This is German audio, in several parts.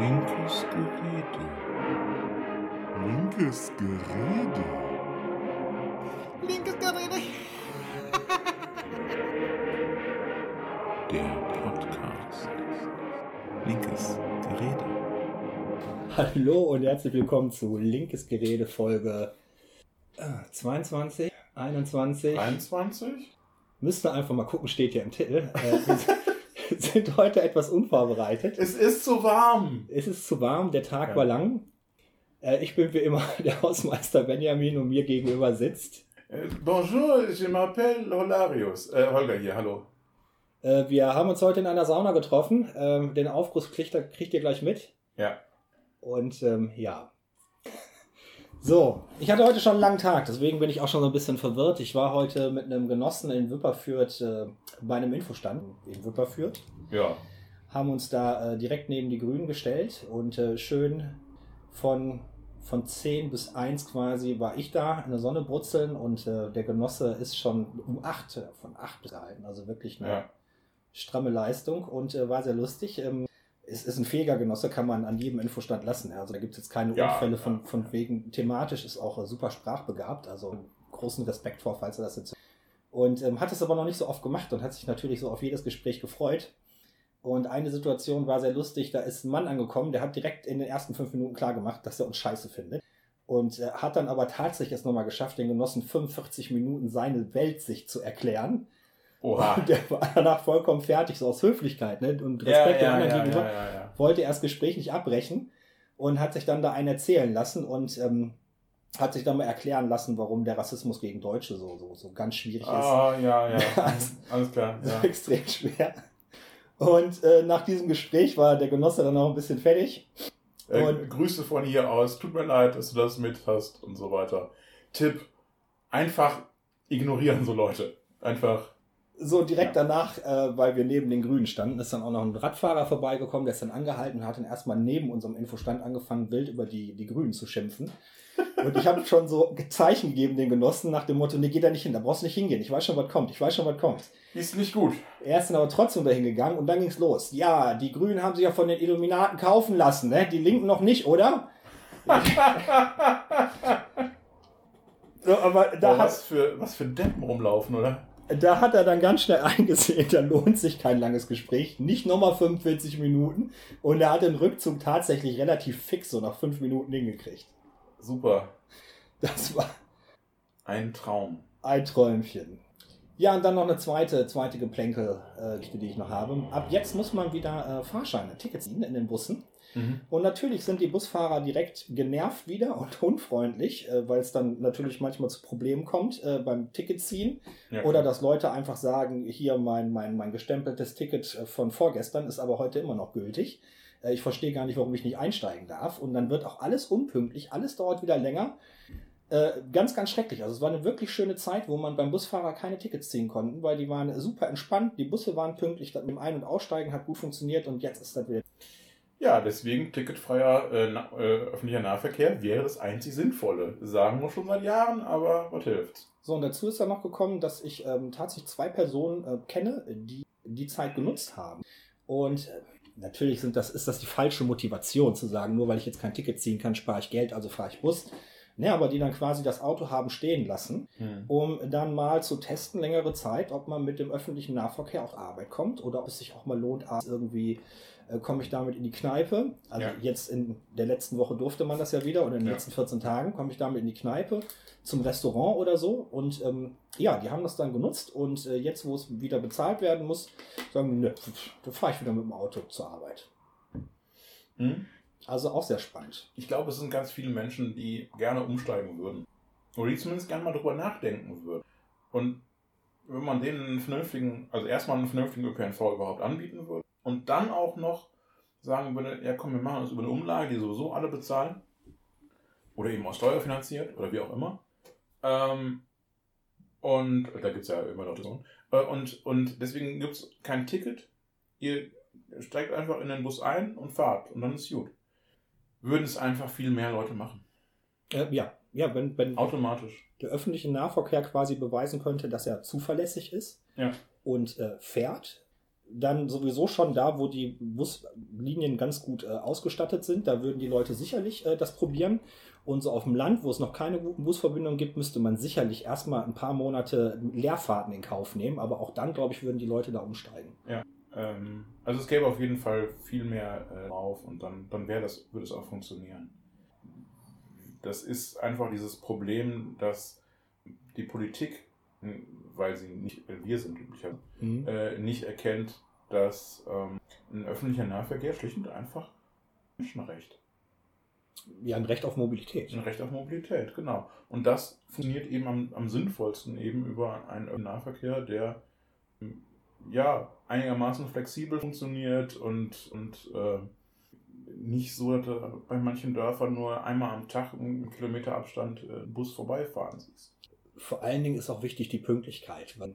Linkes Gerede. Linkes Gerede. Linkes Gerede. Der Podcast. Linkes Gerede. Hallo und herzlich willkommen zu Linkes Gerede Folge äh, 22, 21. 23? Müsste einfach mal gucken, steht hier im Titel. Wir sind heute etwas unvorbereitet. Es ist zu warm. Es ist zu warm, der Tag Ja. war lang. Äh, ich bin wie immer der Hausmeister Benjamin und mir gegenüber sitzt. Äh, bonjour, je m'appelle Holarius. Äh, Holger hier, hallo. Äh, wir haben uns heute in einer Sauna getroffen. Ähm, den Aufguss kriegt, ihr- kriegt ihr gleich mit. Ja. Und ähm, ja. So, ich hatte heute schon einen langen Tag, deswegen bin ich auch schon so ein bisschen verwirrt. Ich war heute mit einem Genossen in Wipperfürth äh, bei einem Infostand in Wipperfürth, Ja. haben uns da äh, direkt neben die Grünen gestellt und äh, schön von, von 10 bis 1 quasi war ich da in der Sonne brutzeln und äh, der Genosse ist schon um 8, äh, von 8 bis gehalten, also wirklich eine Ja. stramme Leistung und äh, war sehr lustig. Ähm, es ist ein fähiger Genosse, kann man an jedem Infostand lassen. Also da gibt es jetzt keine Ja, Unfälle von, von wegen. Thematisch ist auch super sprachbegabt, also großen Respekt vor, falls er das jetzt. Und ähm, hat es aber noch nicht so oft gemacht und hat sich natürlich so auf jedes Gespräch gefreut. Und eine Situation war sehr lustig, da ist ein Mann angekommen, der hat direkt in den ersten fünf Minuten klar gemacht, dass er uns scheiße findet. Und äh, hat dann aber tatsächlich es nochmal geschafft, den Genossen 45 Minuten seine Weltsicht zu erklären. Oha. Und der war danach vollkommen fertig, so aus Höflichkeit ne? und Ja, Respekt den ja, anderen ja, gegenüber. ja, ja, ja. Wollte er das Gespräch nicht abbrechen und hat sich dann da einen erzählen lassen und ähm, hat sich dann mal erklären lassen, warum der Rassismus gegen Deutsche so, so, so ganz schwierig ist. Ah, ja, ja. Also- Alles klar. So Ja. extrem schwer. Und äh, nach diesem Gespräch war der Genosse dann auch ein bisschen fertig. Äh, Und- Grüße von hier aus. Tut mir leid, dass du das mit hast und so weiter. Tipp: Einfach ignorieren so Leute. Einfach. So direkt Ja. danach, äh, weil wir neben den Grünen standen, ist dann auch noch ein Radfahrer vorbeigekommen, der ist dann angehalten und hat dann erstmal neben unserem Infostand angefangen, wild über die, die Grünen zu schimpfen. Und ich habe schon so Zeichen gegeben den Genossen nach dem Motto, nee, geh da nicht hin, da brauchst du nicht hingehen, ich weiß schon, was kommt, ich weiß schon, was kommt. Ist nicht gut. Er ist dann aber trotzdem dahin gegangen und dann ging's los. Ja, die Grünen haben sich ja von den Illuminaten kaufen lassen, ne? Die Linken noch nicht, oder? so, aber da hat, was, für, was für Deppen rumlaufen, oder? Da hat er dann ganz schnell eingesehen, da lohnt sich kein langes Gespräch, nicht nochmal 45 Minuten. Und er hat den Rückzug tatsächlich relativ fix, so nach fünf Minuten hingekriegt. Super. Das war Ein Traum. ein Träumchen. Ja, und dann noch eine zweite, zweite Geplänkel-Geschichte, die ich noch habe. Ab jetzt muss man wieder äh, Fahrscheine, Tickets ziehen in den Bussen. Mhm. Und natürlich sind die Busfahrer direkt genervt wieder und unfreundlich, äh, weil es dann natürlich manchmal zu Problemen kommt äh, beim Ticketziehen. Ja. Oder dass Leute einfach sagen, hier mein, mein, mein gestempeltes Ticket äh, von vorgestern ist aber heute immer noch gültig. Ich verstehe gar nicht, warum ich nicht einsteigen darf. Und dann wird auch alles unpünktlich, alles dauert wieder länger. Ganz, ganz schrecklich. Also es war eine wirklich schöne Zeit, wo man beim Busfahrer keine Tickets ziehen konnten, weil die waren super entspannt, die Busse waren pünktlich, das mit dem Ein- und Aussteigen hat gut funktioniert und jetzt ist das wieder. Ja, deswegen ticketfreier äh, na, äh, öffentlicher Nahverkehr wäre das einzig Sinnvolle. Sagen wir schon seit Jahren, aber was hilft? So, und dazu ist dann noch gekommen, dass ich ähm, tatsächlich zwei Personen äh, kenne, die die Zeit genutzt haben. Und äh, natürlich sind das, ist das die falsche Motivation zu sagen, nur weil ich jetzt kein Ticket ziehen kann, spare ich Geld, also fahre ich Bus. Ne, aber die dann quasi das Auto haben stehen lassen, um dann mal zu testen, längere Zeit, ob man mit dem öffentlichen Nahverkehr auf Arbeit kommt oder ob es sich auch mal lohnt, irgendwie äh, komme ich damit in die Kneipe. Also Ja. jetzt in der letzten Woche durfte man das ja wieder oder in den Ja. letzten 14 Tagen komme ich damit in die Kneipe zum Restaurant oder so. Und ähm, ja, die haben das dann genutzt und äh, jetzt, wo es wieder bezahlt werden muss, sagen, ne, da fahre ich wieder mit dem Auto zur Arbeit. Hm? Also auch sehr spannend. Ich glaube, es sind ganz viele Menschen, die gerne umsteigen würden. Oder die zumindest gerne mal drüber nachdenken würden. Und wenn man denen einen vernünftigen, also erstmal einen vernünftigen ÖPNV überhaupt anbieten würde und dann auch noch sagen würde, ja komm, wir machen das über eine Umlage, die sowieso alle bezahlen. Oder eben aus Steuer finanziert oder wie auch immer. Ähm, und da gibt es ja immer noch so. Äh, Und, und deswegen gibt es kein Ticket. Ihr steigt einfach in den Bus ein und fahrt und dann ist gut. Würden es einfach viel mehr Leute machen. Äh, ja, ja, wenn, wenn Automatisch. der öffentliche Nahverkehr quasi beweisen könnte, dass er zuverlässig ist Ja. und äh, fährt, dann sowieso schon da, wo die Bus Linien ganz gut äh, ausgestattet sind. Da würden die Leute sicherlich äh, das probieren. Und so auf dem Land, wo es noch keine guten Busverbindungen gibt, müsste man sicherlich erstmal ein paar Monate Leerfahrten in Kauf nehmen. Aber auch dann, glaube ich, würden die Leute da umsteigen. Ja. Ähm, also es gäbe auf jeden Fall viel mehr äh, drauf und dann, dann wäre das, würde es auch funktionieren. Das ist einfach dieses Problem, dass die Politik, weil sie nicht, wir sind üblicherweise, Mhm. äh, nicht erkennt, dass ähm, ein öffentlicher Nahverkehr schlicht und einfach Menschenrecht. Ja, ein Recht auf Mobilität. Ein Recht auf Mobilität, genau. Und das funktioniert eben am, am sinnvollsten eben über einen öffentlichen Nahverkehr, der ähm, ja einigermaßen flexibel funktioniert und, und äh, nicht so, dass du bei manchen Dörfern nur einmal am Tag einen Kilometer Abstand äh, einen Bus vorbeifahren siehst. Vor allen Dingen ist auch wichtig die Pünktlichkeit. Weil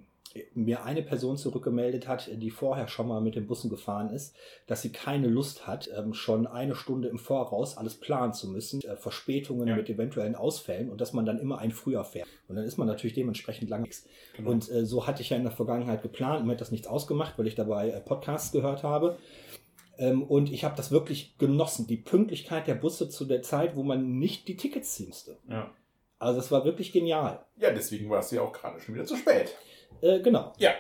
mir eine Person zurückgemeldet hat, die vorher schon mal mit den Bussen gefahren ist, dass sie keine Lust hat, ähm, schon eine Stunde im Voraus alles planen zu müssen, äh, Verspätungen Ja. mit eventuellen Ausfällen und dass man dann immer ein früher fährt. Und dann ist man natürlich dementsprechend lang. Genau. Und äh, so hatte ich ja in der Vergangenheit geplant. Mir hat das nichts ausgemacht, weil ich dabei äh, Podcasts gehört habe. Ähm, und ich habe das wirklich genossen. Die Pünktlichkeit der Busse zu der Zeit, wo man nicht die Tickets ziehen musste. ja. Also das war wirklich genial. ja, deswegen war es ja auch gerade schon wieder zu spät. Äh, genau. Ja.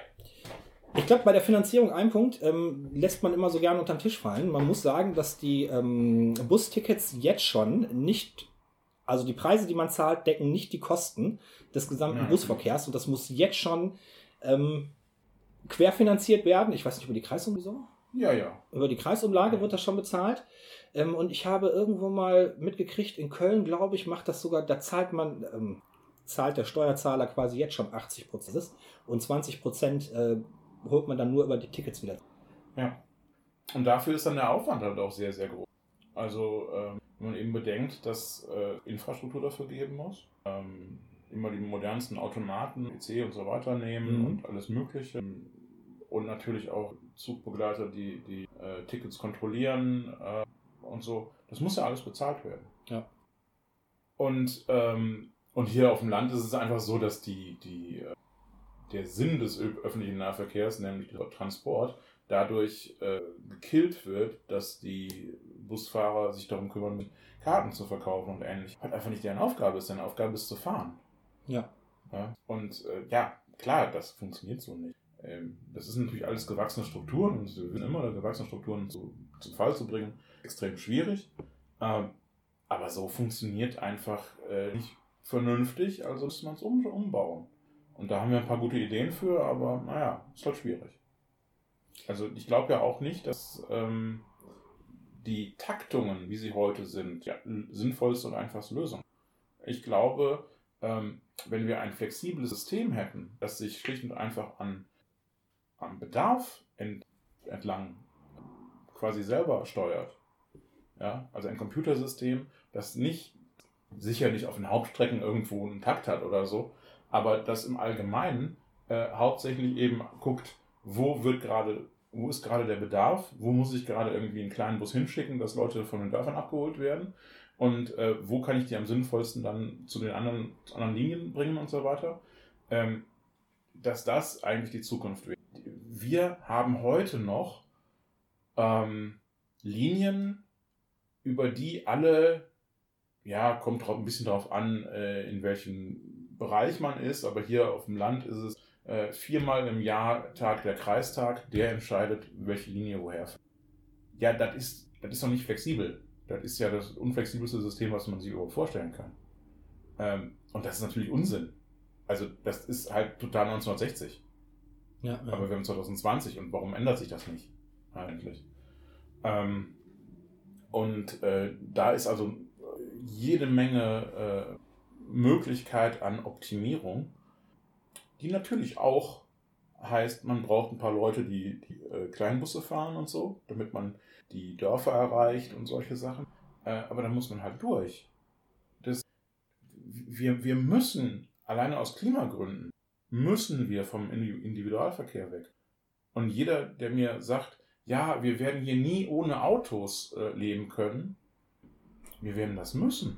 Ich glaube, bei der Finanzierung ein Punkt ähm, lässt man immer so gerne unter den Tisch fallen. Man muss sagen, dass die ähm, Bustickets jetzt schon nicht, also die Preise, die man zahlt, decken nicht die Kosten des gesamten Nein. Busverkehrs und das muss jetzt schon ähm, querfinanziert werden. Ich weiß nicht, über die Kreisumlage? Ja, ja. Über die Kreisumlage wird das schon bezahlt. Ähm, und ich habe irgendwo mal mitgekriegt, in Köln, glaube ich, macht das sogar, da zahlt man, ähm, zahlt der Steuerzahler quasi jetzt schon 80 Prozent und 20 Prozent äh, holt man dann nur über die Tickets wieder. Ja. Und dafür ist dann der Aufwand halt auch sehr, sehr groß. Also, ähm, wenn man eben bedenkt, dass äh, Infrastruktur dafür geben muss, ähm, immer die modernsten Automaten, PC und so weiter nehmen Mhm. und alles Mögliche. Und natürlich auch Zugbegleiter, die die äh, Tickets kontrollieren äh, und so. Das muss ja alles bezahlt werden. Ja. Und, ähm, und hier auf dem Land ist es einfach so, dass die, die, äh, der Sinn des öffentlichen Nahverkehrs, nämlich der Transport, dadurch äh, gekillt wird, dass die Busfahrer sich darum kümmern, Karten zu verkaufen und ähnlich. Was einfach nicht deren Aufgabe ist. Deren Aufgabe ist zu fahren. Ja. Ja? Und äh, ja, klar, das funktioniert so nicht. Ähm, das ist natürlich alles gewachsene Strukturen und wir sind immer gewachsene Strukturen zu, zu Fall zu bringen. Extrem schwierig. Ähm, aber so funktioniert einfach äh, nicht vernünftig, also muss man es um, umbauen. Und da haben wir ein paar gute Ideen für, aber naja, ist halt schwierig. Also ich glaube ja auch nicht, dass ähm, die Taktungen, wie sie heute sind, ja, sinnvollste und einfachste Lösung. Ich glaube, ähm, wenn wir ein flexibles System hätten, das sich schlicht und einfach an, am Bedarf ent, entlang quasi selber steuert, ja, also ein Computersystem, das nicht sicher nicht auf den Hauptstrecken irgendwo einen Takt hat oder so, aber das im Allgemeinen äh, hauptsächlich eben guckt, wo wird gerade, wo ist gerade der Bedarf, wo muss ich gerade irgendwie einen kleinen Bus hinschicken, dass Leute von den Dörfern abgeholt werden und äh, wo kann ich die am sinnvollsten dann zu den anderen, zu anderen Linien bringen und so weiter, ähm, dass das eigentlich die Zukunft wird. Wir haben heute noch ähm, Linien, über die alle, ja, kommt drauf, ein bisschen darauf an, äh, in welchem Bereich man ist, aber hier auf dem Land ist es äh, viermal im Jahr Tag der Kreistag, der entscheidet, welche Linie woher. Ja, das ist, das ist doch nicht flexibel. Das ist ja das unflexibelste System, was man sich überhaupt vorstellen kann. Ähm, und das ist natürlich Unsinn. Also, das ist halt total 1960. Ja, ja. Aber wir haben 2020 und warum ändert sich das nicht eigentlich? Ähm, und äh, da ist also jede Menge äh, Möglichkeit an Optimierung, die natürlich auch heißt, man braucht ein paar Leute, die, die äh, Kleinbusse fahren und so, damit man die Dörfer erreicht und solche Sachen. Äh, aber da muss man halt durch. Das, wir, wir müssen, alleine aus Klimagründen, müssen wir vom Indi- Individualverkehr weg. Und jeder, der mir sagt, ja, wir werden hier nie ohne Autos äh, leben können, wir werden das müssen.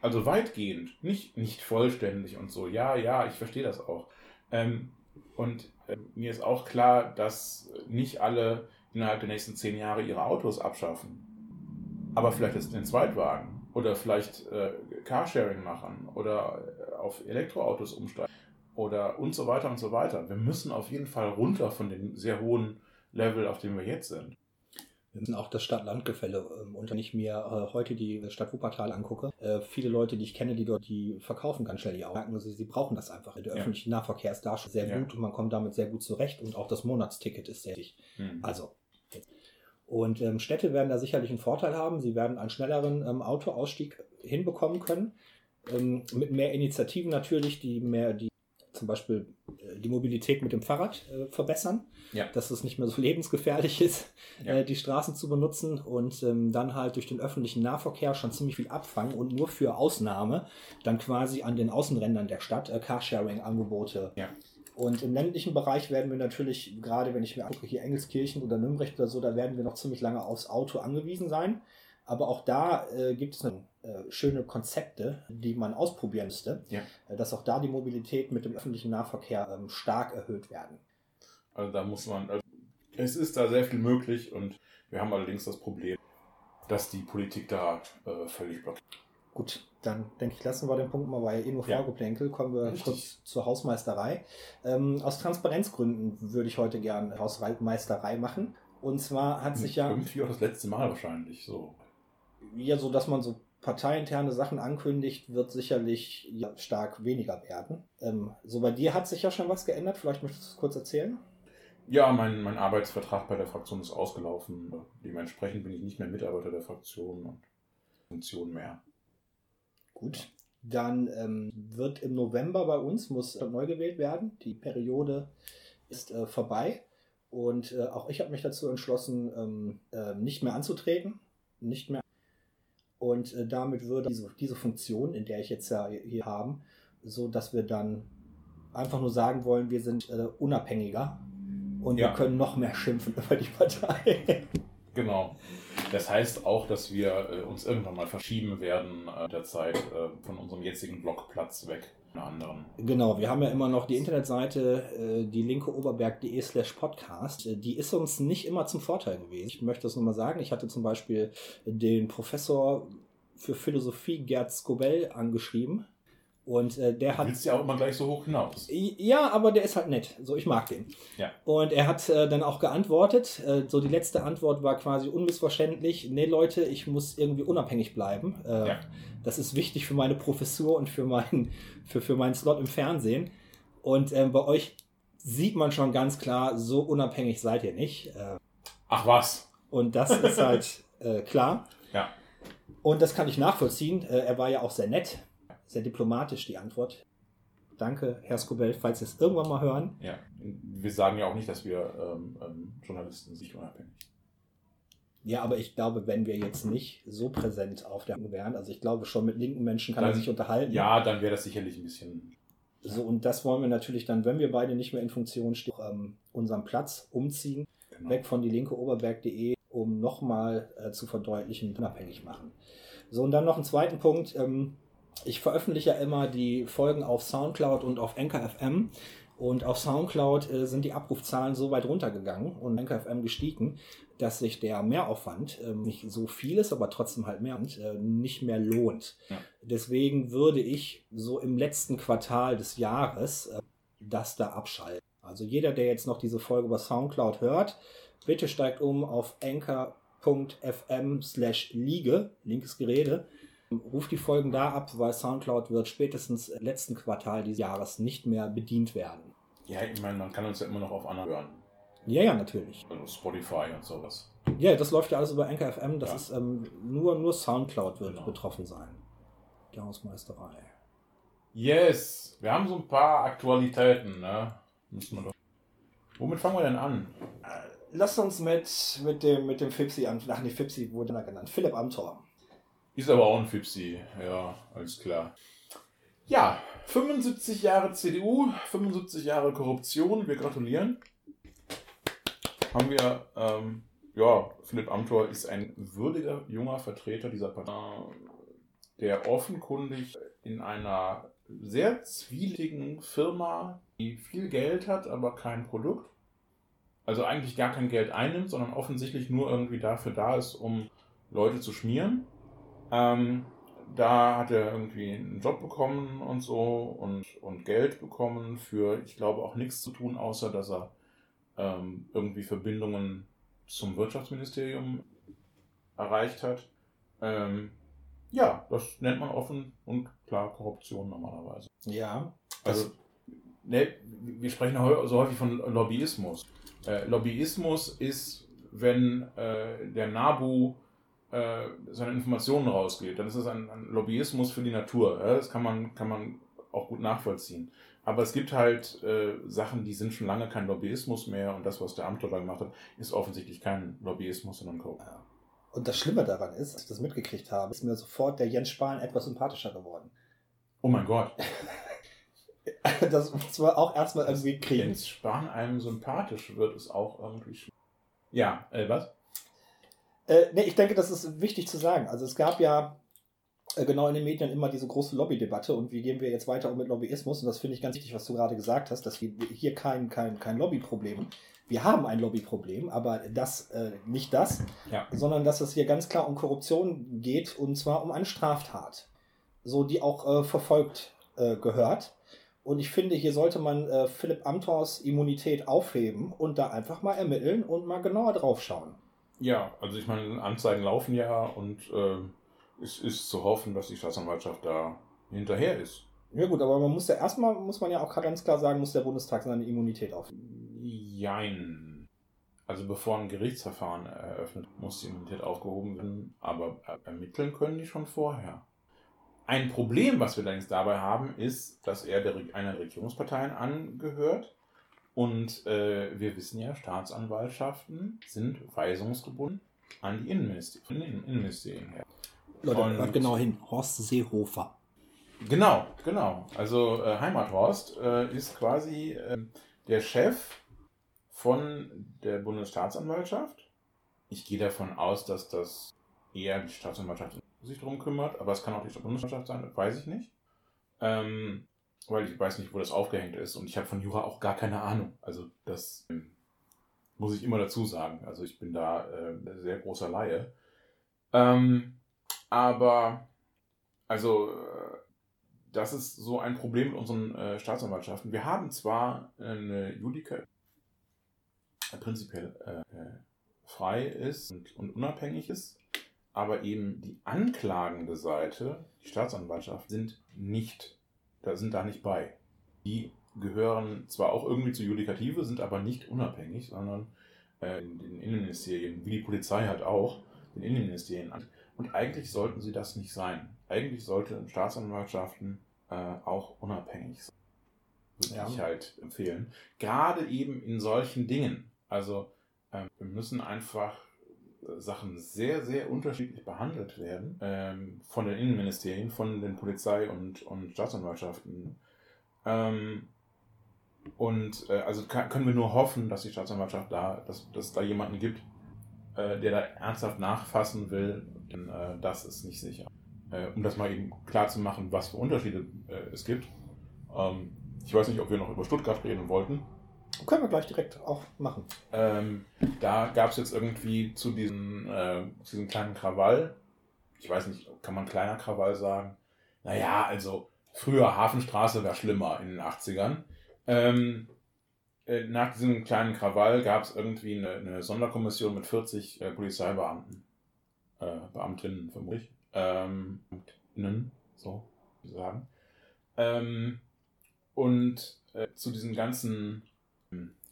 Also weitgehend, nicht, nicht vollständig und so. Ja, ja, ich verstehe das auch. Ähm, und äh, mir ist auch klar, dass nicht alle innerhalb der nächsten zehn Jahre ihre Autos abschaffen, aber vielleicht jetzt den Zweitwagen oder vielleicht äh, Carsharing machen oder äh, auf Elektroautos umsteigen oder und so weiter und so weiter. Wir müssen auf jeden Fall runter von dem sehr hohen Level, auf dem wir jetzt sind. Wir müssen auch das Stadt-Land-Gefälle. Ähm, und wenn ich mir äh, heute die Stadt Wuppertal angucke, äh, viele Leute, die ich kenne, die dort, die verkaufen ganz schnell die Autos. Merken sie, sie brauchen das einfach. Der Ja. öffentliche Nahverkehr ist da schon sehr Ja. gut und man kommt damit sehr gut zurecht und auch das Monatsticket ist sehr wichtig. Hm. Also. Und ähm, Städte werden da sicherlich einen Vorteil haben. Sie werden einen schnelleren ähm, Autoausstieg hinbekommen können. Ähm, mit mehr Initiativen natürlich, die mehr die zum Beispiel äh, die Mobilität mit dem Fahrrad äh, verbessern, Ja. dass es nicht mehr so lebensgefährlich ist, Ja. äh, die Straßen zu benutzen und ähm, dann halt durch den öffentlichen Nahverkehr schon ziemlich viel abfangen und nur für Ausnahme dann quasi an den Außenrändern der Stadt äh, Carsharing-Angebote Ja. und im ländlichen Bereich werden wir natürlich, gerade wenn ich mir angucke, hier Engelskirchen oder Nürnberg oder so, da werden wir noch ziemlich lange aufs Auto angewiesen sein. Aber auch da äh, gibt es eine, schöne Konzepte, die man ausprobieren müsste, Ja. äh, dass auch da die Mobilität mit dem öffentlichen Nahverkehr ähm, stark erhöht werden. Also da muss man, also es ist da sehr viel möglich und wir haben allerdings das Problem, dass die Politik da äh, völlig blockiert. Gut, dann denke ich, lassen wir den Punkt mal bei eh nur Ja. Vorgeplänkel. Kommen wir Richtig. kurz zur Hausmeisterei. Ähm, aus Transparenzgründen würde ich heute gern Hausmeisterei machen. Und zwar hat sich ja. Irgendwie auch das letzte Mal wahrscheinlich so. ja, so dass man so parteiinterne Sachen ankündigt, wird sicherlich stark weniger werden. Ähm, so bei dir hat sich ja schon was geändert. Vielleicht möchtest du es kurz erzählen? Ja, mein, mein Arbeitsvertrag bei der Fraktion ist ausgelaufen. Dementsprechend bin ich nicht mehr Mitarbeiter der Fraktion und Funktion mehr. Gut. Dann ähm, wird im November bei uns, muss äh, neu gewählt werden. Die Periode ist äh, vorbei. Und äh, auch ich habe mich dazu entschlossen, ähm, äh, nicht mehr anzutreten. Nicht mehr. Und äh, damit würde diese, diese Funktion, in der ich jetzt ja hier haben, so dass wir dann einfach nur sagen wollen, wir sind äh, unabhängiger und Ja. wir können noch mehr schimpfen über die Partei. Genau. Das heißt auch, dass wir äh, uns irgendwann mal verschieben werden äh, der Zeit äh, von unserem jetzigen Blockplatz weg anderen. Genau, wir haben ja immer noch die Internetseite, äh, die linke oberberg.de slash podcast. Äh, Die ist uns nicht immer zum Vorteil gewesen. Ich möchte das nur mal sagen. Ich hatte zum Beispiel den Professor für Philosophie Gerd Skobel angeschrieben. Und äh, der hat. willst ja auch immer gleich so hoch hinaus. Ja, aber der ist halt nett. So, ich mag den. Ja. Und er hat äh, dann auch geantwortet. Äh, so, die letzte Antwort war quasi unmissverständlich. Nee, Leute, ich muss irgendwie unabhängig bleiben. Äh, Ja. Das ist wichtig für meine Professur und für meinen, für, für meinen Slot im Fernsehen. Und ähm, bei euch sieht man schon ganz klar, so unabhängig seid ihr nicht. Äh, Ach was. und das ist halt äh, klar. Ja. Und das kann ich nachvollziehen. Er war ja auch sehr nett, sehr diplomatisch, die Antwort. Danke, Herr Skobel, falls Sie es irgendwann mal hören. Ja. Wir sagen ja auch nicht, dass wir ähm, ähm, Journalisten sind unabhängig. Ja, aber ich glaube, wenn wir jetzt nicht so präsent auf der wären, also ich glaube schon mit linken Menschen kann Dann- er sich unterhalten. Ja, dann wäre das sicherlich ein bisschen. So, und das wollen wir natürlich dann, wenn wir beide nicht mehr in Funktion stehen, ähm, unseren Platz umziehen, Genau. weg von die linke Oberberg.de, um nochmal äh, zu verdeutlichen, unabhängig machen. So, und dann noch einen zweiten Punkt. Ähm, ich veröffentliche ja immer die Folgen auf Soundcloud und auf Anchor FM. Und auf Soundcloud äh, sind die Abrufzahlen so weit runtergegangen und Anchor FM gestiegen, dass sich der Mehraufwand, ähm, nicht so viel ist, aber trotzdem halt mehr, äh, nicht mehr lohnt. Ja. Deswegen würde ich so im letzten Quartal des Jahres äh, das da abschalten. Also jeder, der jetzt noch diese Folge über Soundcloud hört, bitte steigt um auf anchor.fm slash Liege, linkes Gerede. Ruft die Folgen da ab, weil Soundcloud wird spätestens im letzten Quartal dieses Jahres nicht mehr bedient werden. Ja, ich meine, man kann uns ja immer noch auf anderen hören. Ja, ja, natürlich. Also Spotify und sowas. Ja, das läuft ja alles über Anchor FM. Das Ja. ist ähm, nur, nur Soundcloud wird Genau. betroffen sein. Die Hausmeisterei. Yes! Wir haben so ein paar Aktualitäten, ne? Müssen wir doch. Womit fangen wir denn an? Lass uns mit, mit dem, mit dem Fipsi an. Ach nee, Fipsi wurde er genannt. Philipp Amthor. Ist aber auch ein Fipsi. Ja, alles klar. Ja, 75 Jahre CDU, 75 Jahre Korruption. Wir gratulieren. Haben wir, ähm, ja, Philipp Amthor ist ein würdiger junger Vertreter dieser Partei, der offenkundig in einer sehr zwieligen Firma, die viel Geld hat, aber kein Produkt. also eigentlich gar kein Geld einnimmt, sondern offensichtlich nur irgendwie dafür da ist, um Leute zu schmieren. Ähm, da hat er irgendwie einen Job bekommen und so und, und Geld bekommen für, ich glaube, auch nichts zu tun, außer dass er ähm, irgendwie Verbindungen zum Wirtschaftsministerium erreicht hat. Ähm, ja, das nennt man offen und klar Korruption normalerweise. Ja. Also, ne, wir sprechen so häufig von Lobbyismus. Äh, Lobbyismus ist, wenn äh, der NABU äh, seine Informationen rausgeht, dann ist es ein, ein Lobbyismus für die Natur. Ja? Das kann man, kann man auch gut nachvollziehen. Aber es gibt halt äh, Sachen, die sind schon lange kein Lobbyismus mehr und das, was der Amthor da gemacht hat, ist offensichtlich kein Lobbyismus, sondern Korruption. Und das Schlimme daran ist, als ich das mitgekriegt habe, ist mir sofort der Jens Spahn etwas sympathischer geworden. Oh mein Gott. Das muss man auch erstmal irgendwie kriegen. Jens Spahn einem sympathisch wird, ist auch irgendwie schwierig. Ja, äh, was? Äh, nee, ich denke, das ist wichtig zu sagen. Also es gab ja äh, genau in den Medien immer diese große Lobbydebatte und wie gehen wir jetzt weiter um mit Lobbyismus? Und das finde ich ganz wichtig, was du gerade gesagt hast, dass wir hier kein, kein, kein Lobbyproblem. Wir haben ein Lobbyproblem, aber das äh, nicht das, Ja. sondern dass es hier ganz klar um Korruption geht und zwar um eine Straftat, so die auch äh, verfolgt äh, gehört. Und ich finde, hier sollte man äh, Philipp Amthors Immunität aufheben und da einfach mal ermitteln und mal genauer drauf schauen. Ja, also ich meine, Anzeigen laufen ja und äh, es ist zu hoffen, dass die Staatsanwaltschaft da hinterher ist. Ja gut, aber man muss ja erstmal, muss man ja auch ganz klar sagen, muss der Bundestag seine Immunität aufheben. Jein. Also bevor ein Gerichtsverfahren eröffnet, muss die Immunität aufgehoben werden, aber er- ermitteln können die schon vorher. Ein Problem, was wir allerdings dabei haben, ist, dass er der, einer der Regierungsparteien angehört. Und äh, wir wissen ja, Staatsanwaltschaften sind weisungsgebunden an die Innenministerien, her. Leute, Und- hört genau hin. Horst Seehofer. Genau, genau. Also äh, Heimathorst äh, ist quasi ähm, der Chef von der Bundesstaatsanwaltschaft. Ich gehe davon aus, dass das eher die Staatsanwaltschaft sich darum kümmert, aber es kann auch die Bundesstaatsanwaltschaft sein, weiß ich nicht. Ähm, weil ich weiß nicht, wo das aufgehängt ist und ich habe von Jura auch gar keine Ahnung. Also das ähm, muss ich immer dazu sagen. Also ich bin da äh, sehr großer Laie. Ähm, aber also äh, das ist so ein Problem mit unseren äh, Staatsanwaltschaften. Wir haben zwar eine Judika, die prinzipiell äh, äh, frei ist und, und unabhängig ist, aber eben die anklagende Seite, die Staatsanwaltschaft, sind nicht, da sind da nicht bei. Die gehören zwar auch irgendwie zur Judikative, sind aber nicht unabhängig, sondern äh, in den Innenministerien, wie die Polizei halt auch, den Innenministerien an. Und eigentlich sollten sie das nicht sein. Eigentlich sollten Staatsanwaltschaften äh, auch unabhängig sein. Würde Ja. ich halt empfehlen. Gerade eben in solchen Dingen. Also ähm, wir müssen einfach äh, Sachen sehr, sehr unterschiedlich behandelt werden. Ähm, von den Innenministerien, von den Polizei- und, und Staatsanwaltschaften. Ähm, und äh, also kann, können wir nur hoffen, dass die Staatsanwaltschaft da, dass, dass da jemanden gibt, äh, der da ernsthaft nachfassen will, denn äh, das ist nicht sicher. Äh, um das mal eben klar zu machen, was für Unterschiede äh, es gibt. Ähm, ich weiß nicht, ob wir noch über Stuttgart reden wollten. Können wir gleich direkt auch machen. Ähm, da gab es jetzt irgendwie zu diesem, äh, zu diesem kleinen Krawall, ich weiß nicht, kann man kleiner Krawall sagen? Naja, also früher Hafenstraße wäre schlimmer in den 80ern. Ähm, äh, nach diesem kleinen Krawall gab es irgendwie eine, eine Sonderkommission mit 40 äh, Polizeibeamten. Äh, Beamtinnen vermutlich. Ähm, Beamtinnen, so wie sagen. Ähm, und äh, zu diesen ganzen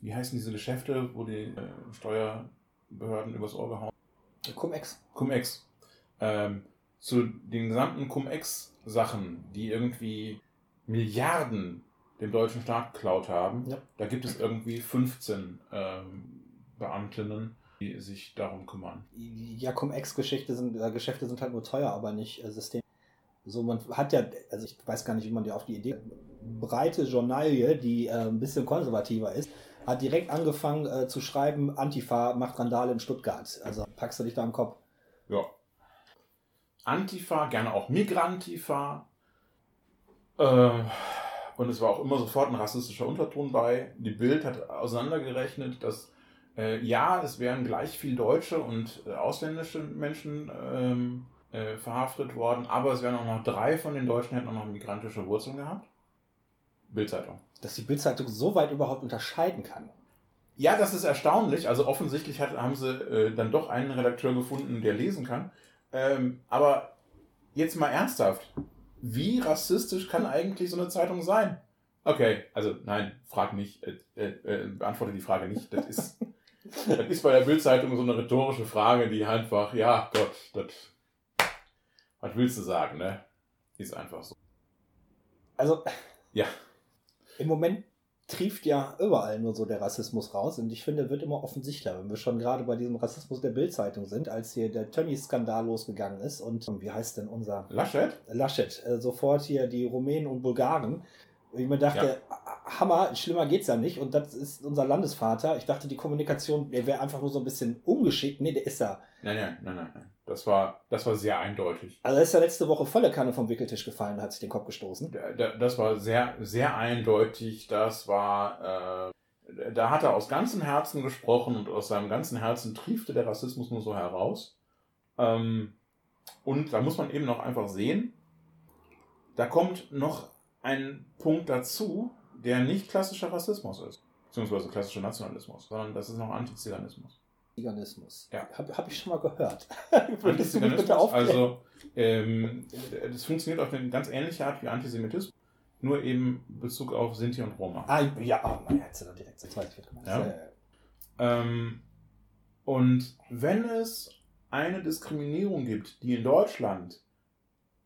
wie heißen diese Geschäfte, wo die äh, Steuerbehörden übers Ohr gehauen Cum-Ex. Cum-Ex. Ähm, zu den gesamten Cum-Ex-Sachen, die irgendwie Milliarden dem deutschen Staat geklaut haben, Ja. da gibt es irgendwie 15 ähm, Beamtinnen, die sich darum kümmern. Ja, Cum-Ex-Geschäfte sind, äh, Geschäfte sind halt nur teuer, aber nicht äh, System. So, man hat ja, also ich weiß gar nicht, wie man dir auf die Idee. Breite Journalie, die äh, ein bisschen konservativer ist, hat direkt angefangen äh, zu schreiben, Antifa macht Randale in Stuttgart. Also packst du dich da am Kopf. Ja. Antifa, gerne auch Migrantifa. Äh, und es war auch immer sofort ein rassistischer Unterton bei. Die Bild hat auseinandergerechnet, dass Äh, ja, es wären gleich viel deutsche und äh, ausländische Menschen ähm, äh, verhaftet worden, aber es wären auch noch drei von den Deutschen hätten auch noch migrantische Wurzeln gehabt. Bildzeitung. Dass die Bildzeitung so weit überhaupt unterscheiden kann. Ja, das ist erstaunlich. Also offensichtlich hat, haben sie äh, dann doch einen Redakteur gefunden, der lesen kann. Ähm, aber jetzt mal ernsthaft. Wie rassistisch kann eigentlich so eine Zeitung sein? Okay, also nein, frag nicht, äh, äh, äh beantworte die Frage nicht. Das ist, das ist bei der Bildzeitung so eine rhetorische Frage, die einfach, ja, Gott, das, was willst du sagen, ne? Ist einfach so. Also, Ja. Im Moment trieft ja überall nur so der Rassismus raus und ich finde, wird immer offensichtlicher, wenn wir schon gerade bei diesem Rassismus der Bildzeitung sind, als hier der Tönnies-Skandal losgegangen ist und wie heißt denn unser Laschet? Laschet, äh, sofort hier die Rumänen und Bulgaren. Ich mir dachte, Hammer, schlimmer geht's ja nicht. Und das ist unser Landesvater. Ich dachte, die Kommunikation, der wäre einfach nur so ein bisschen ungeschickt. Nee, der ist da. Nein, nein, nein, nein, nein. Das war, das war sehr eindeutig. Also er ist ja letzte Woche volle Kanne vom Wickeltisch gefallen und hat sich den Kopf gestoßen. Da- da- Das war sehr, sehr eindeutig. Das war, äh, da hat er aus ganzem Herzen gesprochen und aus seinem ganzen Herzen triefte der Rassismus nur so heraus. Ähm, und da muss man eben noch einfach sehen, da kommt noch ein Punkt dazu, der nicht klassischer Rassismus ist, beziehungsweise klassischer Nationalismus, sondern das ist noch Antiziganismus. Ziganismus. Ja. Habe hab ich schon mal gehört. Würdest du mich bitte aufklären? also, ähm, das funktioniert auf eine ganz ähnliche Art wie Antisemitismus, nur eben in Bezug auf Sinti und Roma. ah, ja, oh, mein Herz da direkt. Jetzt meinst. Ja. Ja, ja. Ähm, und wenn es eine Diskriminierung gibt, die in Deutschland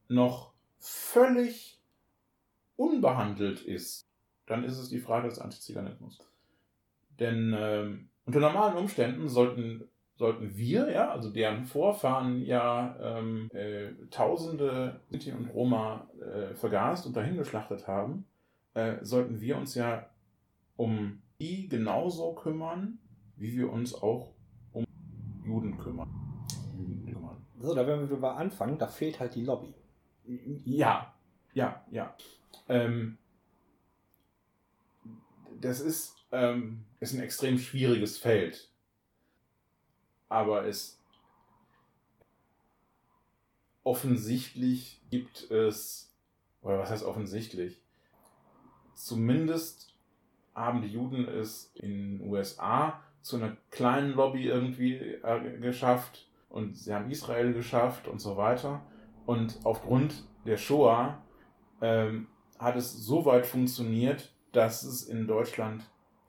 noch völlig unbehandelt ist, dann ist es die Frage des Antiziganismus. Denn ähm, unter normalen Umständen sollten, sollten wir, ja, also deren Vorfahren ja ähm, äh, Tausende Sinti und Roma äh, vergast und dahingeschlachtet haben, äh, sollten wir uns ja um die genauso kümmern, wie wir uns auch um Juden kümmern. Juden kümmern. So, da werden wir wieder anfangen. Da fehlt halt die Lobby. Ja, ja, ja. Ähm, das ist, ähm, ist ein extrem schwieriges Feld. Aber es offensichtlich gibt es, oder was heißt offensichtlich? Zumindest haben die Juden es in den USA zu einer kleinen Lobby irgendwie äh, geschafft und sie haben Israel geschafft und so weiter. Und aufgrund der Shoah ähm, hat es so weit funktioniert, dass es in Deutschland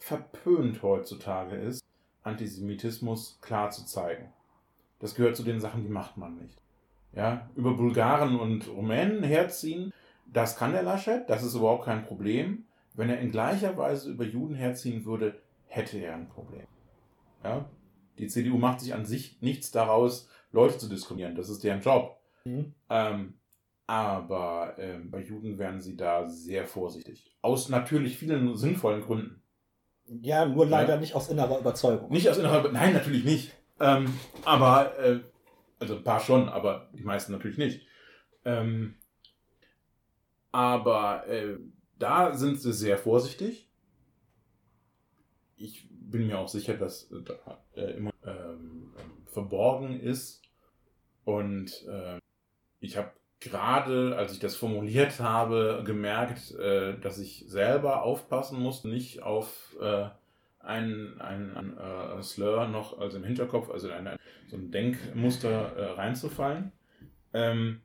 verpönt heutzutage ist, Antisemitismus klar zu zeigen. Das gehört zu den Sachen, die macht man nicht. Ja, über Bulgaren und Rumänen herziehen, das kann der Laschet, das ist überhaupt kein Problem. Wenn er in gleicher Weise über Juden herziehen würde, hätte er ein Problem. Ja? Die CDU macht sich an sich nichts daraus, Leute zu diskriminieren. Das ist deren Job. Mhm. Ähm, aber ähm, bei Juden wären sie da sehr vorsichtig. Aus natürlich vielen sinnvollen Gründen. Ja, nur leider Ja. nicht aus innerer Überzeugung. Nicht aus innerer, nein, natürlich nicht. Ähm, aber, äh, also ein paar schon, aber die meisten natürlich nicht. Ähm, aber äh, da sind sie sehr vorsichtig. Ich bin mir auch sicher, dass äh, da äh, immer ähm, verborgen ist. Und äh, ich habe gerade, als ich das formuliert habe, gemerkt, äh, dass ich selber aufpassen muss, nicht auf äh, ein, ein, ein äh, Slur noch also im Hinterkopf, also ein, ein, so ein Denkmuster äh, reinzufallen. Ähm,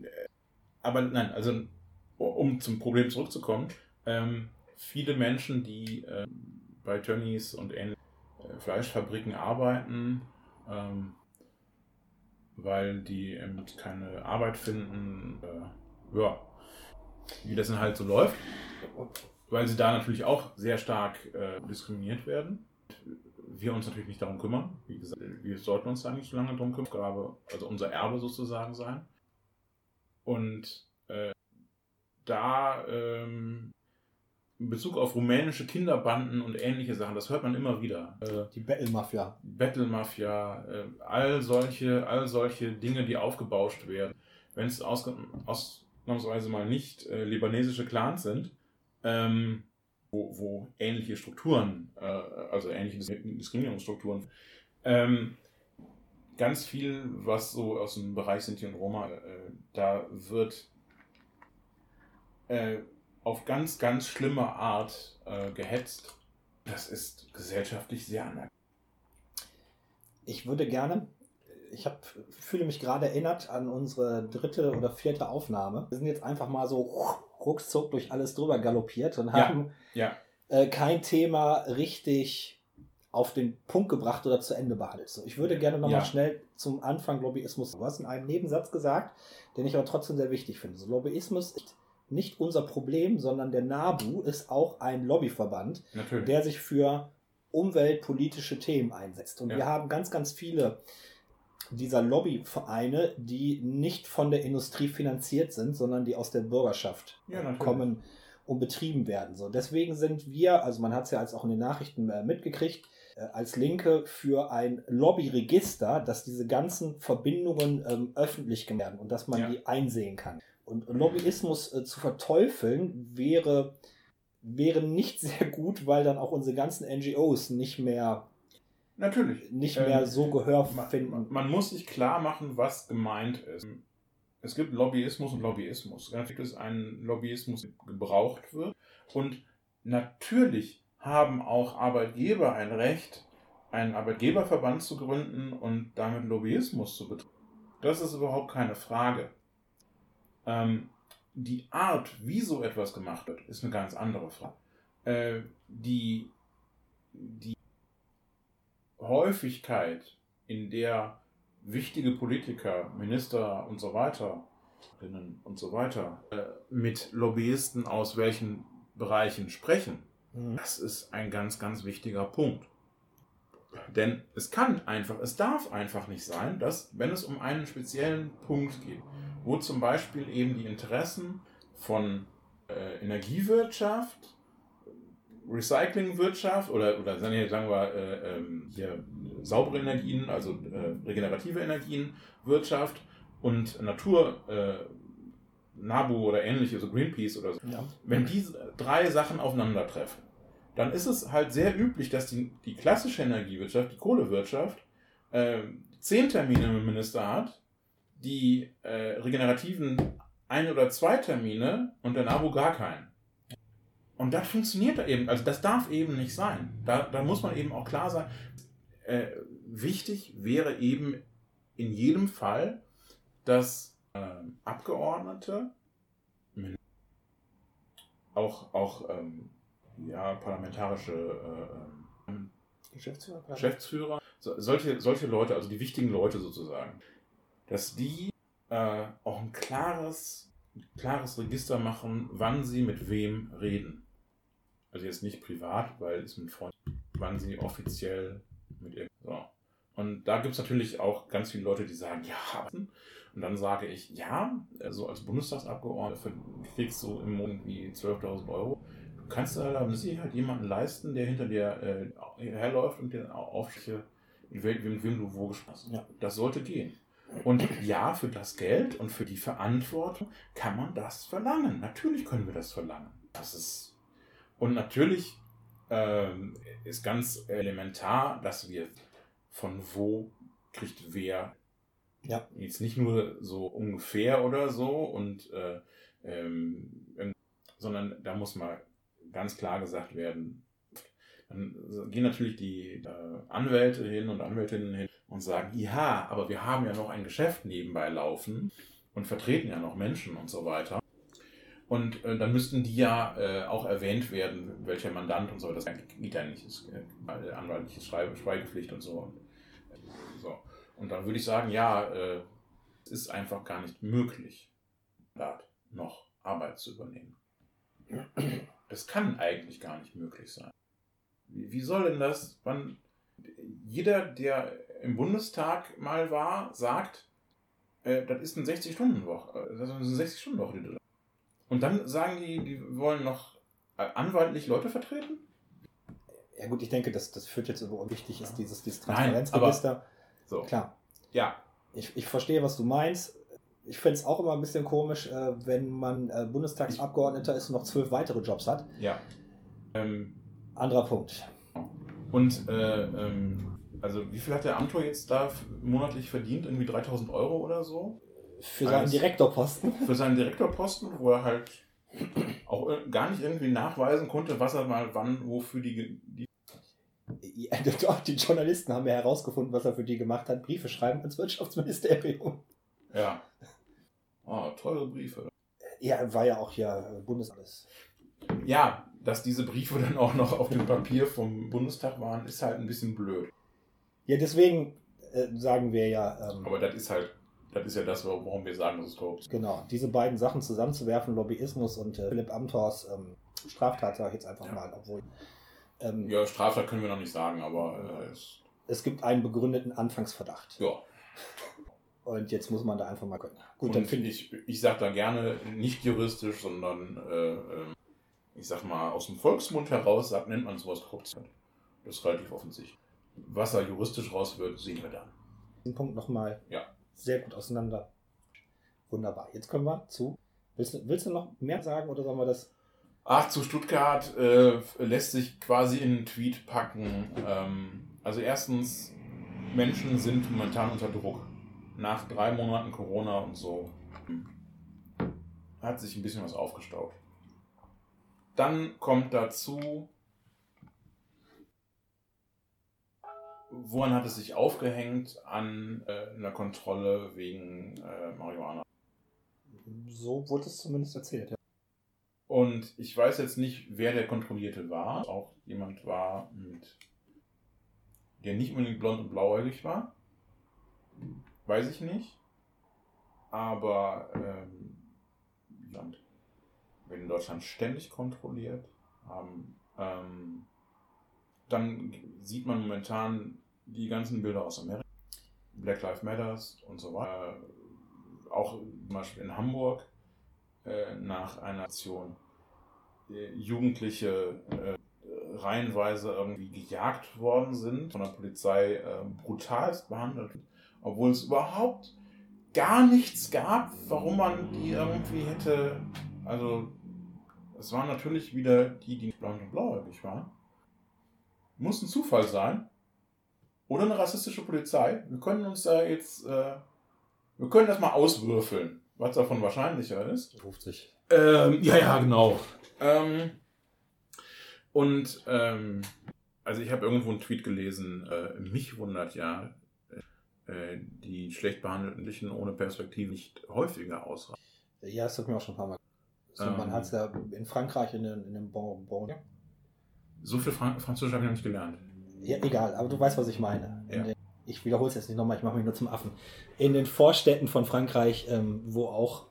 äh, aber nein, also um zum Problem zurückzukommen, ähm, viele Menschen, die ähm, bei Tönnies und ähnlichen äh, Fleischfabriken arbeiten, ähm, weil die eben keine Arbeit finden, äh, ja, wie das dann halt so läuft weil sie da natürlich auch sehr stark äh, diskriminiert werden. Wir uns natürlich nicht darum kümmern. Wie gesagt, wir sollten uns da nicht so lange darum kümmern. Aufgabe, also unser Erbe sozusagen sein. Und äh, da ähm, in Bezug auf rumänische Kinderbanden und ähnliche Sachen, das hört man immer wieder. Äh, Die Battle-Mafia. Battle Mafia, äh, all solche, all solche Dinge, die aufgebauscht werden. Wenn es ausnahmsweise mal nicht äh, libanesische Clans sind, ähm, wo, wo ähnliche Strukturen, äh, also ähnliche Diskriminierungsstrukturen, ähm, ganz viel, was so aus dem Bereich Sinti und Roma, äh, da wird äh, auf ganz, ganz schlimme Art äh, gehetzt. Das ist gesellschaftlich sehr anerkannt. Ich würde gerne, ich hab, fühle mich gerade erinnert an unsere dritte oder vierte Aufnahme. Wir sind jetzt einfach mal so ruckzuck durch alles drüber galoppiert und haben Ja, äh, kein Thema richtig auf den Punkt gebracht oder zu Ende behandelt. So, ich würde gerne nochmal Ja. schnell zum Anfang Lobbyismus. Du hast in einem Nebensatz gesagt, den ich aber trotzdem sehr wichtig finde. So, Lobbyismus ist nicht unser Problem, sondern der NABU ist auch ein Lobbyverband, natürlich. der sich für umweltpolitische Themen einsetzt. Und Ja. wir haben ganz, ganz viele dieser Lobbyvereine, die nicht von der Industrie finanziert sind, sondern die aus der Bürgerschaft Ja, kommen und betrieben werden. So, deswegen sind wir, also man hat es ja als auch in den Nachrichten äh, mitgekriegt, äh, als Linke für ein Lobbyregister, dass diese ganzen Verbindungen ähm, öffentlich werden und dass man Ja. die einsehen kann. Und Lobbyismus äh, zu verteufeln wäre, wäre nicht sehr gut, weil dann auch unsere ganzen NGOs nicht mehr, Natürlich. nicht Ähm, mehr so Gehör Man, finden. man muss sich klar machen, was gemeint ist. Es gibt Lobbyismus und Lobbyismus. Dann gibt es einen Lobbyismus, der gebraucht wird. Und natürlich haben auch Arbeitgeber ein Recht, einen Arbeitgeberverband zu gründen und damit Lobbyismus zu betreiben. Das ist überhaupt keine Frage. Ähm, die Art, wie so etwas gemacht wird, ist eine ganz andere Frage. Äh, die, die Häufigkeit, in der wichtige Politiker, Minister und so weiter und so weiter äh, mit Lobbyisten aus welchen Bereichen sprechen, Mhm. das ist ein ganz, ganz wichtiger Punkt. Denn es kann einfach, es darf einfach nicht sein, dass, wenn es um einen speziellen Punkt geht, wo zum Beispiel eben die Interessen von äh, Energiewirtschaft, Recyclingwirtschaft oder, oder sagen wir, äh, ähm, hier, saubere Energien, also äh, regenerative Energien, Wirtschaft und Natur, äh, NABU oder ähnliche, so Greenpeace oder so, Ja. wenn diese drei Sachen aufeinandertreffen, dann ist es halt sehr üblich, dass die, die klassische Energiewirtschaft, die Kohlewirtschaft, äh, zehn Termine mit dem Minister hat, die äh, regenerativen ein oder zwei Termine und der NABU gar keinen. Und das funktioniert da eben, also das darf eben nicht sein. Da, da muss man eben auch klar sein, äh, wichtig wäre eben in jedem Fall, dass äh, Abgeordnete, auch, auch ähm, ja, parlamentarische äh, ähm, Geschäftsführer? Geschäftsführer, so, solche, solche Leute, also die wichtigen Leute sozusagen, dass die äh, auch ein klares, klares Register machen, wann sie mit wem reden. Also jetzt nicht privat, weil es mit Freunden, wann sie offiziell mit ihr. So. Und da gibt es natürlich auch ganz viele Leute, die sagen, ja, und dann sage ich, ja, also als Bundestagsabgeordneter kriegst du im Monat wie 12.000 Euro. Du kannst da mit Sicherheit jemanden leisten, der hinter dir äh, herläuft und dir wem, mit wem du wo gesprochen hast. Ja. Das sollte gehen. Und ja, für das Geld und für die Verantwortung kann man das verlangen. Natürlich können wir das verlangen. Das ist und natürlich ähm, ist ganz elementar, dass wir von wo kriegt wer Ja. jetzt nicht nur so ungefähr oder so und äh, ähm, sondern da muss mal ganz klar gesagt werden, dann gehen natürlich die äh, Anwälte hin und Anwältinnen hin und sagen, ja, aber wir haben ja noch ein Geschäft nebenbei laufen und vertreten ja noch Menschen und so weiter. Und äh, dann müssten die ja äh, auch erwähnt werden, welcher Mandant und so. Das geht ja nicht. Ist äh, anwaltliche Schweigepflicht und so. Und, äh, so. und dann würde ich sagen, ja, äh, es ist einfach gar nicht möglich, da noch Arbeit zu übernehmen. Das kann eigentlich gar nicht möglich sein. Wie, wie soll denn das, wann jeder, der im Bundestag mal war, sagt, äh, das ist eine 60-Stunden-Woche. Das ist eine 60-Stunden-Woche, die du und dann sagen die, die wollen noch äh, anwaltlich Leute vertreten? Ja gut, ich denke, das, das führt jetzt über wichtig ist dieses, dieses Nein, Transparenzregister. So. Klar, Ja, ich, ich verstehe, was du meinst. Ich finde es auch immer ein bisschen komisch, äh, wenn man äh, Bundestagsabgeordneter ist und noch zwölf weitere Jobs hat. ja. Ähm, Anderer Punkt. und äh, ähm, also wie viel hat der Amtor jetzt da monatlich verdient? Irgendwie 3000 Euro oder so? Für seinen. Direktorposten. Für seinen Direktorposten, wo er halt auch äh, gar nicht irgendwie nachweisen konnte, was er mal wann, wofür die, die Ja, doch, die Journalisten haben ja herausgefunden, was er für die gemacht hat. Briefe schreiben ans Wirtschaftsministerium. ja. Oh, teure Briefe. Ja, war ja auch hier Bundesalles. Ja, dass diese Briefe dann auch noch auf dem Papier vom Bundestag waren, ist halt ein bisschen blöd. Ja, deswegen äh, sagen wir ja, ähm, Aber das ist halt, das ist ja das, warum wir sagen, das ist korrupt. genau, diese beiden Sachen zusammenzuwerfen, Lobbyismus und äh, Philipp Amthors ähm, Straftat, sage ich jetzt einfach Ja. mal, obwohl ähm, Ja, Straftat können wir noch nicht sagen, aber äh, es, es gibt einen begründeten Anfangsverdacht. ja. Und jetzt muss man da einfach mal gucken. Gut, dann Und finde ich. ich, ich sage da gerne nicht juristisch, sondern äh, ähm, ich sag mal aus dem Volksmund heraus sagt, nennt man sowas Korruption. Das ist relativ offensichtlich. Was da juristisch raus wird, sehen wir dann. den Punkt nochmal Ja. sehr gut auseinander. Wunderbar. Jetzt kommen wir zu. Willst du, willst du noch mehr sagen oder sollen wir das? Ach, zu Stuttgart äh, lässt sich quasi in einen Tweet packen. Ähm, also erstens, Menschen sind momentan unter Druck. Nach drei Monaten Corona und so hat sich ein bisschen was aufgestaut. Dann kommt dazu, woran hat es sich aufgehängt? An äh, einer Kontrolle wegen äh, Marihuana. So wurde es zumindest erzählt. Ja. Und ich weiß jetzt nicht, wer der Kontrollierte war. Auch jemand war mit, der nicht unbedingt blond und blauäugig war. Weiß ich nicht. Aber ähm, Land wird in Deutschland ständig kontrolliert. Haben, ähm, dann sieht man momentan die ganzen Bilder aus Amerika. Black Lives Matters und so weiter. Äh, auch zum Beispiel in Hamburg äh, nach einer Aktion äh, Jugendliche äh, reihenweise irgendwie gejagt worden sind, von der Polizei brutalst behandelt, obwohl es überhaupt gar nichts gab, warum man die irgendwie hätte. Also, es waren natürlich wieder die, die blond und blauäugig waren. Muss ein Zufall sein. Oder eine rassistische Polizei. Wir können uns da jetzt. Äh, wir können das mal auswürfeln, was davon wahrscheinlicher ist. 50. Ähm, ja, ja, genau. Ähm, und ähm, also ich habe irgendwo einen Tweet gelesen, äh, mich wundert ja, äh, die schlecht behandelten ohne Perspektive nicht häufiger ausreichen. Ja, das hat mir auch schon ein paar Mal. So, Ähm. man hat es ja in Frankreich in, den, in dem Bon. bon So viel Fran Französisch habe ich noch nicht gelernt. Ja, egal, aber du weißt, was ich meine. In Ja. den, ich wiederhole es jetzt nicht nochmal, ich mache mich nur zum Affen. In den Vorstädten von Frankreich, ähm, wo auch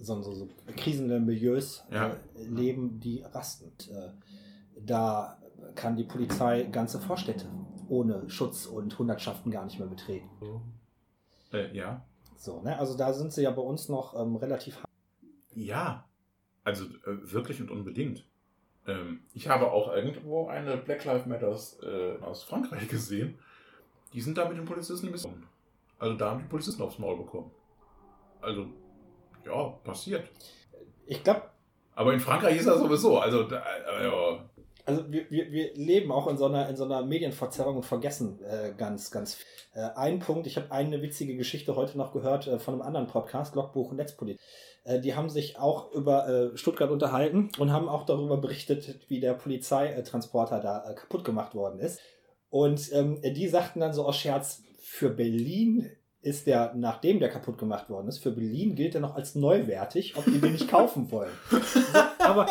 so, so, so krisende Milieus Ja. äh, leben, die rasten. Äh, da kann die Polizei ganze Vorstädte ohne Schutz und Hundertschaften gar nicht mehr betreten. Äh, ja. So, ne? Also da sind sie ja bei uns noch ähm, relativ Ja. Also äh, wirklich und unbedingt. Ähm, ich habe auch irgendwo eine Black Lives Matters äh, aus Frankreich gesehen. Die sind da mit den Polizisten bisschen. Also da haben die Polizisten aufs Maul bekommen. Also, ja, passiert. Ich glaube, Aber in Frankreich ist das sowieso. Also, da, äh, ja. also wir, wir, wir leben auch in so einer, in so einer Medienverzerrung und vergessen äh, ganz, ganz viel. Äh, ein Punkt, ich habe eine witzige Geschichte heute noch gehört äh, von einem anderen Podcast, Logbuch und Netzpolitik. Äh, die haben sich auch über äh, Stuttgart unterhalten und haben auch darüber berichtet, wie der Polizeitransporter da äh, kaputt gemacht worden ist. Und ähm, die sagten dann so aus Scherz, für Berlin ist der, nachdem der kaputt gemacht worden ist, für Berlin gilt er noch als neuwertig, ob die den nicht kaufen wollen. Aber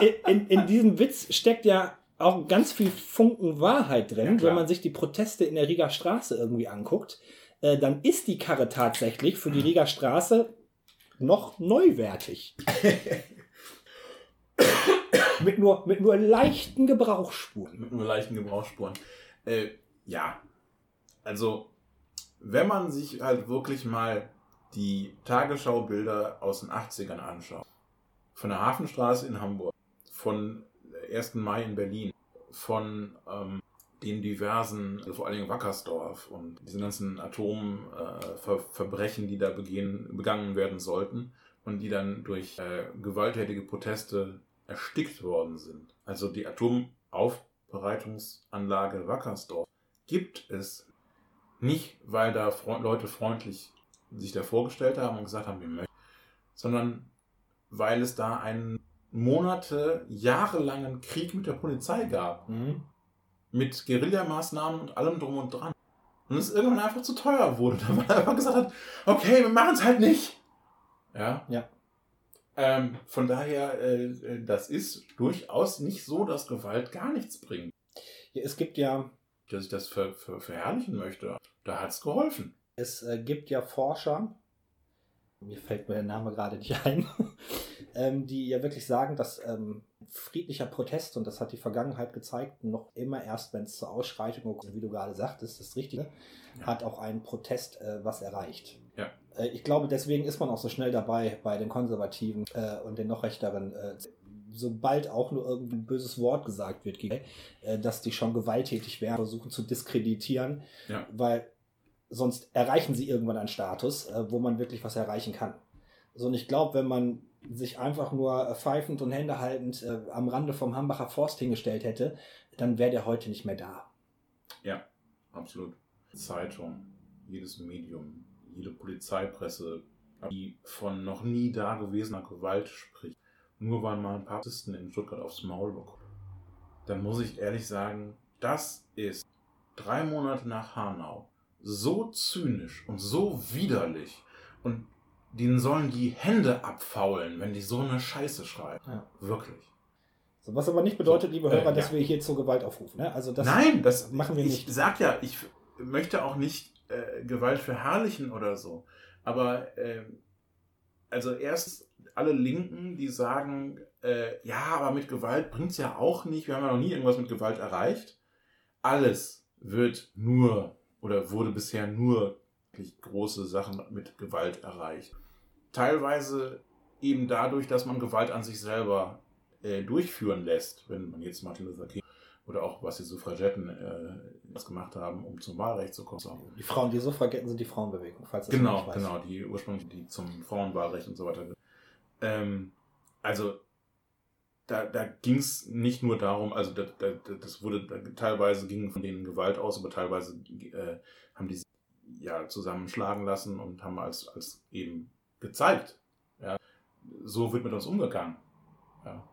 in, in, in diesem Witz steckt ja auch ganz viel Funken Wahrheit drin. Ja. Wenn man sich die Proteste in der Rieger Straße irgendwie anguckt, äh, dann ist die Karre tatsächlich für die Rieger Straße noch neuwertig. mit, nur, mit nur leichten Gebrauchsspuren. mit nur leichten Gebrauchsspuren. Äh, ja. Also, wenn man sich halt wirklich mal die Tagesschaubilder aus den 80ern anschaut, von der Hafenstraße in Hamburg, von 1. Mai in Berlin, von ähm, den diversen, also vor allen Dingen Wackersdorf und diesen ganzen Atomverbrechen, äh, Ver die da begehen, begangen werden sollten und die dann durch äh, gewalttätige Proteste erstickt worden sind. Also die Atomaufbereitungsanlage Wackersdorf gibt es nicht, weil da Fre Leute freundlich sich da vorgestellt haben und gesagt haben, wir möchten, sondern weil es da einen Monate, jahrelangen Krieg mit der Polizei gab. Mhm. Mit Guerillamaßnahmen und allem drum und dran. Und es irgendwann einfach zu teuer wurde. Da man einfach gesagt hat, okay, wir machen es halt nicht. Ja. Ja. Ähm, von daher, äh, das ist durchaus nicht so, dass Gewalt gar nichts bringt. Ja, Es gibt ja, Dass ich das ver ver verherrlichen möchte, da hat es geholfen. es äh, gibt ja Forscher, mir fällt mir der Name gerade nicht ein, ähm, die ja wirklich sagen, dass ähm, friedlicher Protest, und das hat die Vergangenheit gezeigt, noch immer erst, wenn es zur Ausschreitung kommt, wie du gerade sagtest, das Richtige, Ja. hat auch ein Protest äh, was erreicht. Ja. Äh, ich glaube, deswegen ist man auch so schnell dabei bei den Konservativen äh, und den noch rechteren. Äh, sobald auch nur irgendwie ein böses Wort gesagt wird, gegen, äh, dass die schon gewalttätig wären, versuchen zu diskreditieren, Ja. weil sonst erreichen sie irgendwann einen Status, äh, wo man wirklich was erreichen kann. So, und ich glaube, wenn man sich einfach nur äh, pfeifend und Hände haltend äh, am Rande vom Hambacher Forst hingestellt hätte, dann wäre der heute nicht mehr da. Absolut. Zeitung, jedes Medium, jede Polizeipresse, die von noch nie dagewesener Gewalt spricht, nur weil mal ein paar Polizisten in Stuttgart aufs Maul bekommen. Dann muss ich ehrlich sagen, das ist drei Monate nach Hanau so zynisch und so widerlich und denen sollen die Hände abfaulen, wenn die so eine Scheiße schreiben. Ja. Wirklich. So, was aber nicht bedeutet, liebe äh, Hörer, ja. dass wir hier zur Gewalt aufrufen. Ne? Also das Nein, das machen wir ich nicht. sag ja, ich möchte auch nicht äh, Gewalt verherrlichen oder so. Aber ähm, also erst alle Linken, die sagen, äh, ja, aber mit Gewalt bringt's ja auch nicht. Wir haben ja noch nie irgendwas mit Gewalt erreicht. Alles wird nur oder wurde bisher nur wirklich große Sachen mit Gewalt erreicht. Teilweise eben dadurch, dass man Gewalt an sich selber äh, durchführen lässt, wenn man jetzt Martin Luther King oder auch was die Suffragetten äh, gemacht haben, um zum Wahlrecht zu kommen. Die Frauen, die Suffragetten sind die Frauenbewegung, falls das Genau, genau, die ursprünglich die zum Frauenwahlrecht und so weiter. Ähm, also da, da ging es nicht nur darum, also da, da, das wurde da, teilweise ging von denen Gewalt aus, aber teilweise äh, haben die sich ja zusammenschlagen lassen und haben als, als eben gezeigt, ja, so wird mit uns umgegangen. Ja.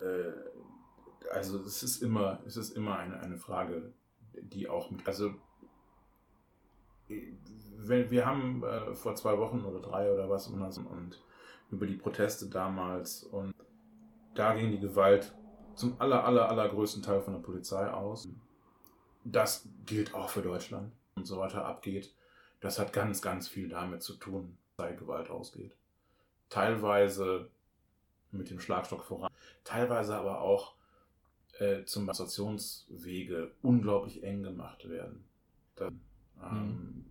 Äh, also es ist immer, es ist immer eine, eine Frage, die auch mit, also wenn, wir haben äh, vor zwei Wochen oder drei oder was und, und über die Proteste damals und da ging die Gewalt zum aller, aller, allergrößten Teil von der Polizei aus. Das gilt auch für Deutschland und so weiter abgeht. Das hat ganz, ganz viel damit zu tun, sei Gewalt ausgeht. Teilweise mit dem Schlagstock voran, teilweise aber auch äh, zum Assoziationswege unglaublich eng gemacht werden. Dann, ähm,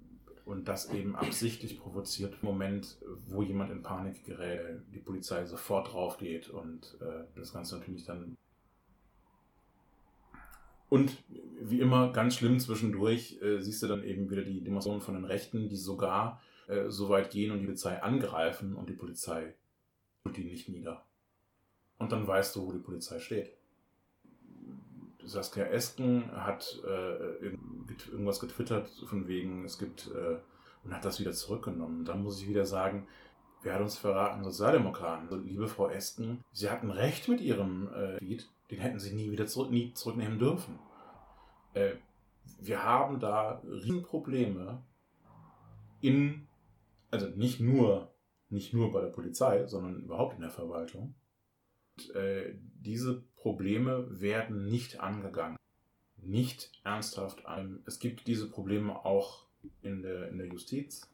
Und das eben absichtlich provoziert. Moment, wo jemand in Panik gerät, die Polizei sofort drauf geht und äh, das Ganze natürlich dann. Und wie immer, ganz schlimm zwischendurch, äh, siehst du dann eben wieder die Demonstrationen von den Rechten, die sogar äh, so weit gehen und die Polizei angreifen und die Polizei tut die nicht nieder. Und dann weißt du, wo die Polizei steht. Saskia Esken hat äh, irgend- irgendwas getwittert von wegen, es gibt äh, und hat das wieder zurückgenommen. Dann muss ich wieder sagen, wer hat uns verraten? Sozialdemokraten. Also, liebe Frau Esken, Sie hatten recht mit Ihrem äh, Tweet, den hätten Sie nie wieder zurück, nie zurücknehmen dürfen. Äh, wir haben da Riesenprobleme in, also nicht nur, nicht nur bei der Polizei, sondern überhaupt in der Verwaltung. Und, äh, diese Probleme werden nicht angegangen. Nicht ernsthaft an. Es gibt diese Probleme auch in der, in der Justiz,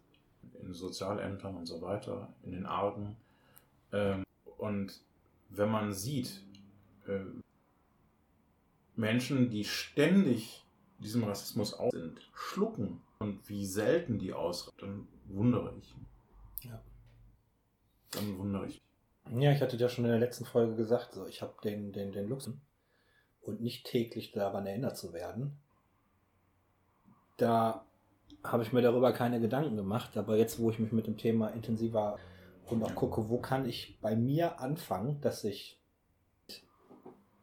in Sozialämtern und so weiter, in den Argen. Ähm, und wenn man sieht, äh, Menschen, die ständig diesem Rassismus aus sind, schlucken und wie selten die aus, dann wundere ich mich. Ja. Dann wundere ich mich. Ja, ich hatte ja schon in der letzten Folge gesagt, so ich habe den, den, den Luxus und nicht täglich daran erinnert zu werden. Da habe ich mir darüber keine Gedanken gemacht, aber jetzt, wo ich mich mit dem Thema intensiver und auch gucke, wo kann ich bei mir anfangen, dass ich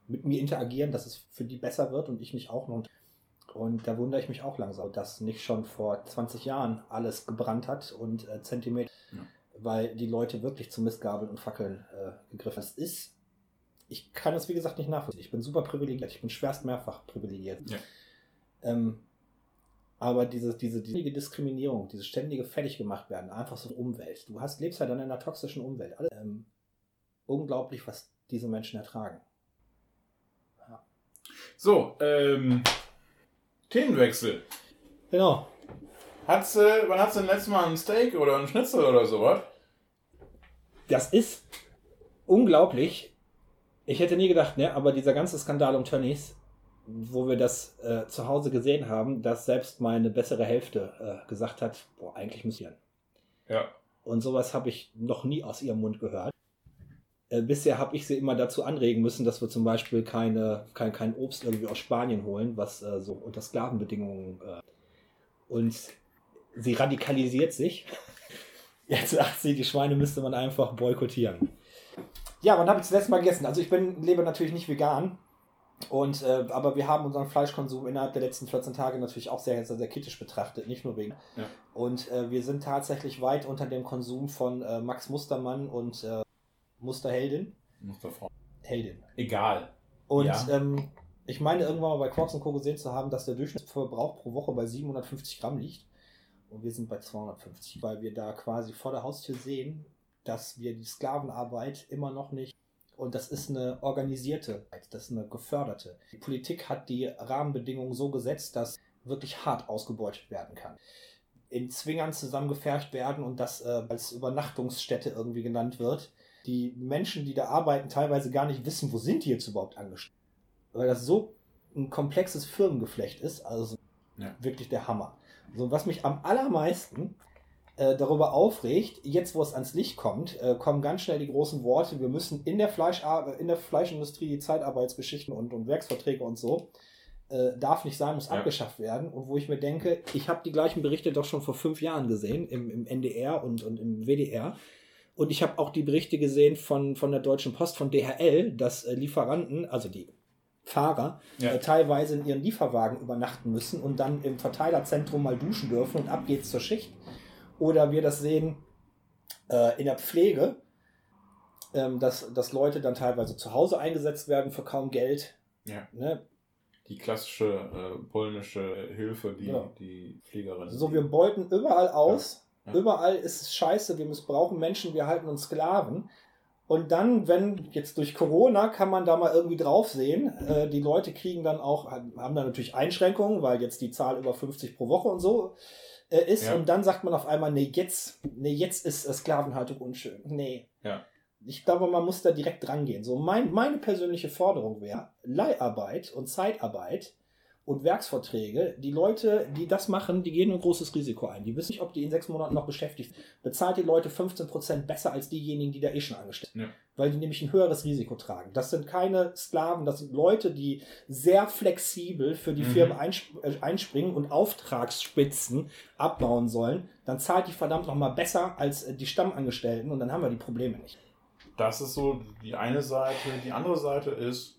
mit mir interagieren, dass es für die besser wird und ich nicht auch noch. Und da wundere ich mich auch langsam, dass nicht schon vor 20 Jahren alles gebrannt hat und äh, Zentimeter, Ja. Weil die Leute wirklich zu Mistgabeln und Fackeln äh, gegriffen haben. Das ist, ich kann es wie gesagt nicht nachvollziehen. Ich bin super privilegiert, ich bin schwerst mehrfach privilegiert. Ja. Ähm, aber diese, diese, diese Diskriminierung, dieses ständige fertig gemacht werden, einfach so Umwelt. Du hast, lebst ja dann in einer toxischen Umwelt. Alles, ähm, unglaublich, was diese Menschen ertragen. So, ähm, Themenwechsel. Genau. Hat's, äh, wann hat's denn letztes Mal ein Steak oder ein Schnitzel oder sowas? Das ist unglaublich. Ich hätte nie gedacht, ne, aber dieser ganze Skandal um Tönnies, wo wir das äh, zu Hause gesehen haben, dass selbst meine bessere Hälfte äh, gesagt hat, boah, eigentlich müssen wir. Ja. Und sowas habe ich noch nie aus ihrem Mund gehört. Äh, bisher habe ich sie immer dazu anregen müssen, dass wir zum Beispiel keine, kein, kein Obst irgendwie aus Spanien holen, was äh, so unter Sklavenbedingungen. Äh, und sie radikalisiert sich. Jetzt sagt sie, die Schweine müsste man einfach boykottieren. Ja, wann habe ich das letzte Mal gegessen? Also ich bin, lebe natürlich nicht vegan. Und, äh, aber wir haben unseren Fleischkonsum innerhalb der letzten 14 Tage natürlich auch sehr, sehr, sehr kritisch betrachtet, nicht nur wegen. Ja. Und äh, wir sind tatsächlich weit unter dem Konsum von äh, Max Mustermann und äh, Musterheldin. Musterfrau. Heldin. Egal. Und Ja. ähm, ich meine irgendwann mal bei Quarks Co. gesehen zu haben, dass der Durchschnittsverbrauch pro Woche bei 750 Gramm liegt. Und wir sind bei 250, weil wir da quasi vor der Haustür sehen, dass wir die Sklavenarbeit immer noch nicht. Und das ist eine organisierte, das ist eine geförderte. Die Politik hat die Rahmenbedingungen so gesetzt, dass wirklich hart ausgebeutet werden kann. In Zwingern zusammengefercht werden und das äh, als Übernachtungsstätte irgendwie genannt wird. Die Menschen, die da arbeiten, teilweise gar nicht wissen, wo sind die jetzt überhaupt angestellt. Weil das so ein komplexes Firmengeflecht ist, also Ja. wirklich der Hammer. So, was mich am allermeisten äh, darüber aufregt, jetzt wo es ans Licht kommt, äh, kommen ganz schnell die großen Worte, wir müssen in der, Fleisch, in der Fleischindustrie die Zeitarbeitsgeschichten und, und Werksverträge und so, äh, darf nicht sein, muss Ja. abgeschafft werden. Und wo ich mir denke, ich habe die gleichen Berichte doch schon vor fünf Jahren gesehen, im, im NDR und, und im WDR. Und ich habe auch die Berichte gesehen von, von der Deutschen Post, von DHL, dass äh, Lieferanten, also die Fahrer, Ja. äh, teilweise in ihren Lieferwagen übernachten müssen und dann im Verteilerzentrum mal duschen dürfen und ab geht's zur Schicht. Oder wir das sehen äh, in der Pflege, ähm, dass, dass Leute dann teilweise zu Hause eingesetzt werden für kaum Geld. Ja. Ne? Die klassische äh, polnische Hilfe, die Genau. die Pflegerin. So, wir beuten überall aus. Ja. Ja. Überall ist es scheiße, wir missbrauchen Menschen, wir halten uns Sklaven. Und dann, wenn jetzt durch Corona kann man da mal irgendwie drauf sehen, äh, die Leute kriegen dann auch, haben dann natürlich Einschränkungen, weil jetzt die Zahl über 50 pro Woche und so äh, ist. Ja. Und dann sagt man auf einmal, nee, jetzt, nee, jetzt ist äh, Sklavenhaltung unschön. Nee. Ja. Ich glaube, man muss da direkt rangehen. So, mein, meine persönliche Forderung wäre, Leiharbeit und Zeitarbeit und Werksverträge, die Leute, die das machen, die gehen ein großes Risiko ein. Die wissen nicht, ob die in sechs Monaten noch beschäftigt sind. Bezahlt die Leute 15% besser als diejenigen, die da eh schon angestellt sind. Ja. Weil die nämlich ein höheres Risiko tragen. Das sind keine Sklaven, das sind Leute, die sehr flexibel für die Mhm. Firmen einsp äh, einspringen und Auftragsspitzen abbauen sollen. Dann zahlt die verdammt nochmal besser als äh, die Stammangestellten und dann haben wir die Probleme nicht. Das ist so die eine Seite. Die andere Seite ist,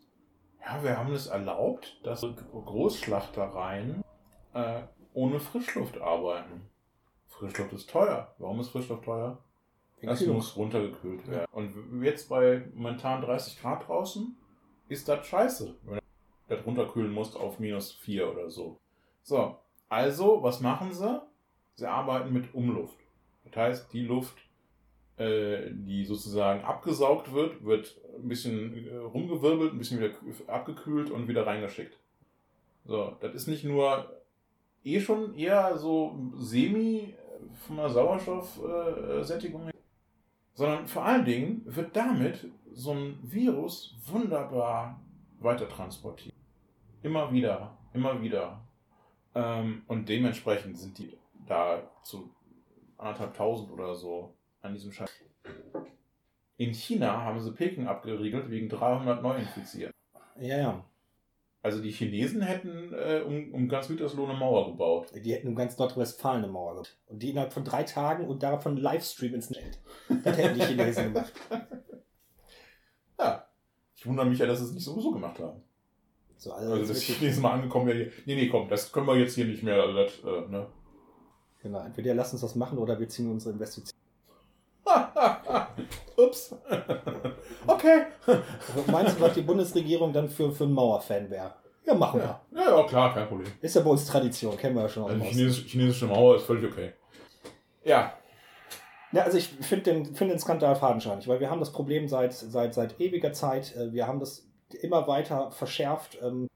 ja, wir haben es erlaubt, dass Großschlachtereien äh, ohne Frischluft arbeiten. Frischluft ist teuer. Warum ist Frischluft teuer? Das Kühlung. muss runtergekühlt werden. Und jetzt bei momentan 30 Grad draußen ist das scheiße, wenn du das runterkühlen musst auf minus 4 oder so. So, also, was machen sie? Sie arbeiten mit Umluft. Das heißt, die Luft, die sozusagen abgesaugt wird, wird ein bisschen äh, rumgewirbelt, ein bisschen wieder kü- abgekühlt und wieder reingeschickt. So, das ist nicht nur eh schon eher so semi äh, von der Sauerstoffsättigung her, sondern vor allen Dingen wird damit so ein Virus wunderbar weiter transportiert. Immer wieder, immer wieder. Ähm, und dementsprechend sind die da zu anderthalb tausend oder so an diesem Scheiß. In China haben sie Peking abgeriegelt wegen 300 Neuinfizierten. Ja, ja. Also die Chinesen hätten äh, um, um ganz Gütersloh eine Mauer gebaut. Die hätten in ganz Nordrhein-Westfalen eine Mauer gebaut. Und die innerhalb von drei Tagen und davon Livestream ins Netz. Das hätten die Chinesen gemacht. Ja, Ich wundere mich ja, dass sie es nicht sowieso gemacht haben. So, also, Also, das nächste Mal angekommen wäre, die- nee, nee, komm, das können wir jetzt hier nicht mehr, das, äh, ne? genau, entweder lass uns das machen oder wir ziehen unsere Investition. Ups. okay. Also Meinst du, was die Bundesregierung dann für, für einen Mauerfan wäre? Ja, machen Ja. ja, ja, klar, kein Problem. wir. Ist ja bei uns Tradition, kennen wir ja schon Also chinesische, chinesische Mauer ist völlig okay. Ja, Ja, also ich finde den, find den Skandal fadenscheinig, weil wir haben das Problem seit, seit, seit ewiger Zeit. äh, Wir haben das immer weiter verschärft, ähm,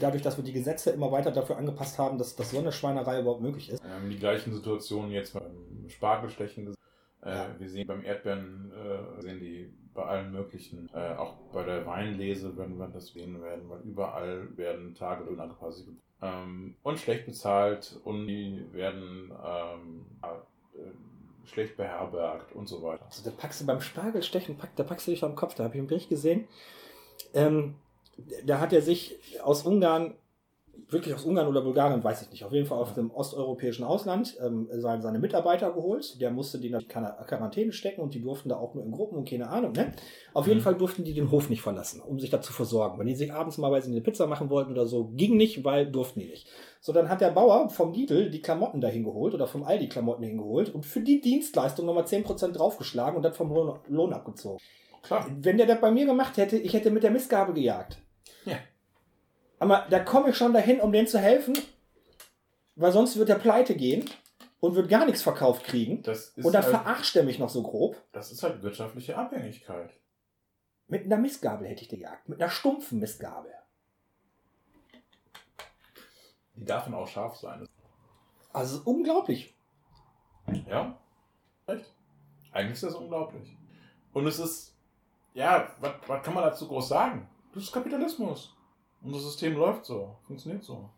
dadurch, dass wir die Gesetze immer weiter dafür angepasst haben, dass, dass so eine Schweinerei überhaupt möglich ist. wir haben die gleichen Situationen jetzt beim Spargelstechen gesehen. Äh. Wir sehen beim Erdbeeren, äh, sehen die bei allen möglichen, äh, auch bei der Weinlese werden wir das sehen werden, weil überall werden Tagelöhner quasi ähm, und schlecht bezahlt und die werden ähm, äh, schlecht beherbergt und so weiter. Also da packst du beim Spargelstechen, pack, da packst du dich am Kopf, da habe ich einen Bericht gesehen. Ähm, da hat er sich aus Ungarn, wirklich aus Ungarn oder Bulgarien, weiß ich nicht, auf jeden Fall aus dem osteuropäischen Ausland, ähm, seine, seine Mitarbeiter geholt. Der musste die in die Quarantäne stecken und die durften da auch nur in Gruppen und keine Ahnung. Ne? Auf jeden Mhm. Fall durften die den Hof nicht verlassen, um sich da zu versorgen. Wenn die sich abends mal weil sie eine Pizza machen wollten oder so, ging nicht, weil durften die nicht. So, dann hat der Bauer vom Lidl die Klamotten dahin geholt oder vom Aldi Klamotten hingeholt und für die Dienstleistung nochmal 10% draufgeschlagen und das vom Lohn, Lohn abgezogen. Klar. Wenn der das bei mir gemacht hätte, ich hätte mit der Mistgabel gejagt. Ja. Aber da komme ich schon dahin, um denen zu helfen, weil sonst wird der pleite gehen und wird gar nichts verkauft kriegen. Und dann halt, verarscht er mich noch so grob. das ist halt wirtschaftliche Abhängigkeit. Mit einer Mistgabel hätte ich gejagt. Mit einer stumpfen Mistgabel. Die darf dann auch scharf sein. Also ist unglaublich. Ja, echt. Eigentlich ist das unglaublich. Und es ist, ja, was kann man dazu groß sagen? Das ist Kapitalismus. Unser System läuft so, funktioniert so.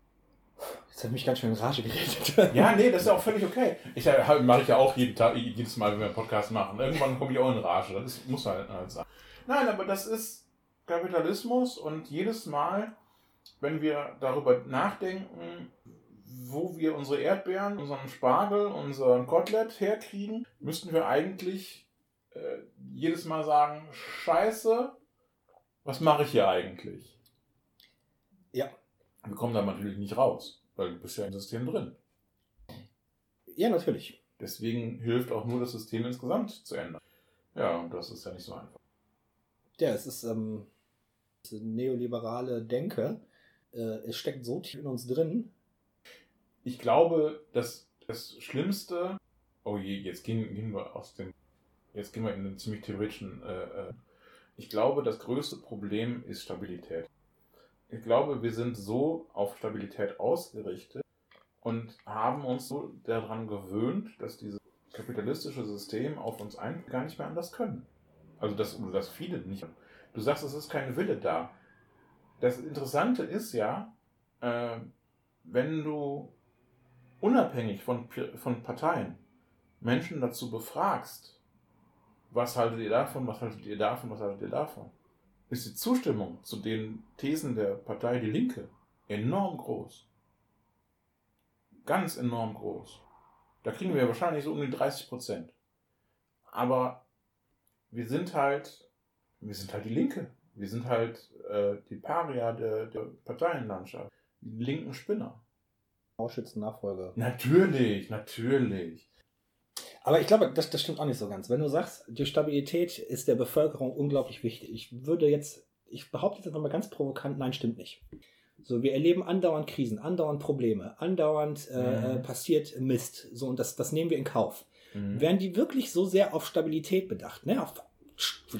Jetzt hat mich ganz schön in Rage geredet. Ja, nee, das ist ja auch völlig okay. Ich äh, mache ich ja auch jeden Tag, jedes Mal, wenn wir einen Podcast machen. Irgendwann komme ich auch in Rage. Das ist, muss halt, halt sein. Nein, aber das ist Kapitalismus und jedes Mal, wenn wir darüber nachdenken, wo wir unsere Erdbeeren, unseren Spargel, unseren Kotelett herkriegen, müssten wir eigentlich äh, jedes Mal sagen, scheiße, was mache ich hier eigentlich? Wir kommen da natürlich nicht raus, weil du bist ja im System drin. Ja, natürlich. Deswegen hilft auch nur das System insgesamt zu ändern. Ja, und das ist ja nicht so einfach. Ja, es ist ähm, neoliberale Denke. Äh, es steckt so tief in uns drin. Ich glaube, dass das Schlimmste, oh je, jetzt gehen, gehen wir aus dem, jetzt gehen wir in den ziemlich theoretischen, äh, äh, ich glaube, das größte Problem ist Stabilität. Ich glaube, wir sind so auf Stabilität ausgerichtet und haben uns so daran gewöhnt, dass dieses kapitalistische System auf uns ein gar nicht mehr anders können. Also dass, dass viele nicht. Du sagst, es ist kein Wille da. Das Interessante ist ja, äh, wenn du unabhängig von, von Parteien Menschen dazu befragst, was haltet ihr davon, was haltet ihr davon, was haltet ihr davon, ist die Zustimmung zu den Thesen der Partei Die Linke enorm groß. Ganz enorm groß. Da kriegen wir wahrscheinlich so um die 30 Prozent. Aber wir sind halt, wir sind halt die Linke. Wir sind halt äh, die Paria der, der Parteienlandschaft. Die linken Spinner. Auschwitz-Nachfolge. Natürlich, natürlich. Aber ich glaube, das, das stimmt auch nicht so ganz. Wenn du sagst, die Stabilität ist der Bevölkerung unglaublich wichtig. Ich würde jetzt, ich behaupte jetzt einfach mal ganz provokant, nein, stimmt nicht. So, wir erleben andauernd Krisen, andauernd Probleme, andauernd äh, Mhm. passiert Mist. So, und das, das nehmen wir in Kauf. Mhm. Wären die wirklich so sehr auf Stabilität bedacht, ne? auf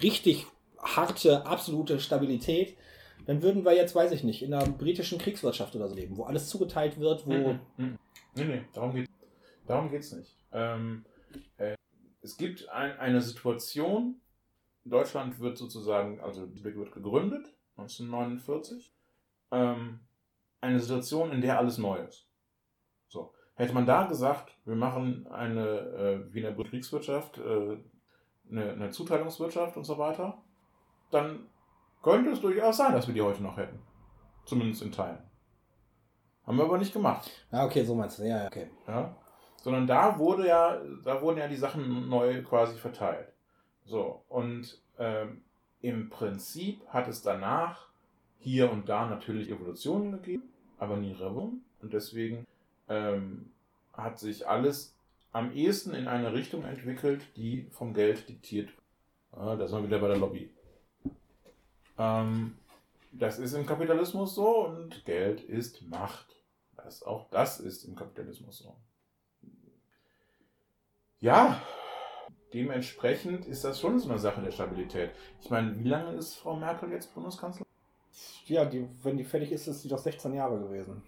richtig harte, absolute Stabilität, dann würden wir jetzt, weiß ich nicht, in einer britischen Kriegswirtschaft oder so leben, wo alles zugeteilt wird, wo. Mhm. Mhm. Nee, nee, darum geht darum geht's nicht. Ähm, äh, es gibt ein, eine Situation, Deutschland wird sozusagen, also die Republik wird gegründet, 1949. Ähm, eine Situation, in der alles neu ist. So. Hätte man da gesagt, wir machen eine, äh, wie in der Kriegswirtschaft, äh, eine, eine Zuteilungswirtschaft und so weiter, dann könnte es durchaus sein, dass wir die heute noch hätten. Zumindest in Teilen. Haben wir aber nicht gemacht. Ja, okay, so meinst du. Ja, ja, okay. Ja? Sondern da wurde ja, da wurden ja die Sachen neu quasi verteilt. So, und ähm, im Prinzip hat es danach hier und da natürlich Evolutionen gegeben, aber nie Revolution. Und deswegen ähm, hat sich alles am ehesten in eine Richtung entwickelt, die vom Geld diktiert wird. Ah, da sind wir wieder bei der Lobby. Ähm, das ist im Kapitalismus so und Geld ist Macht. Das, auch das ist im Kapitalismus so. Ja, dementsprechend ist das schon so eine Sache der Stabilität. Ich meine, wie lange ist Frau Merkel jetzt Bundeskanzlerin? Ja, die, wenn die fertig ist, ist sie doch 16 Jahre gewesen.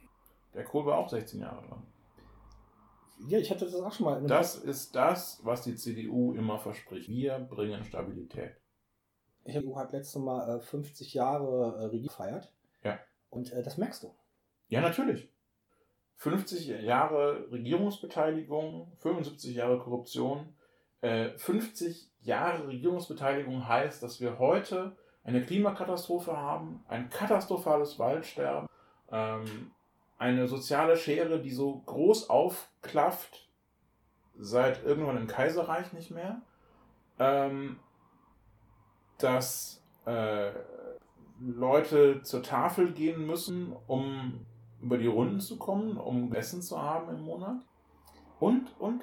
Der Kohl war auch 16 Jahre lang. Ja, ich hatte das auch schon mal. Das ist das, was die CDU immer verspricht. Wir bringen Stabilität. Ich habe hat letztes Mal äh, 50 Jahre äh, Regierung gefeiert. Ja. Und äh, das merkst du. Ja, natürlich. 50 Jahre Regierungsbeteiligung, 75 Jahre Korruption. Äh, 50 Jahre Regierungsbeteiligung heißt, dass wir heute eine Klimakatastrophe haben, ein katastrophales Waldsterben, ähm, eine soziale Schere, die so groß aufklafft seit irgendwann im Kaiserreich nicht mehr, ähm, dass äh, Leute zur Tafel gehen müssen, um über die Runden zu kommen, um Essen zu haben im Monat. Und, und.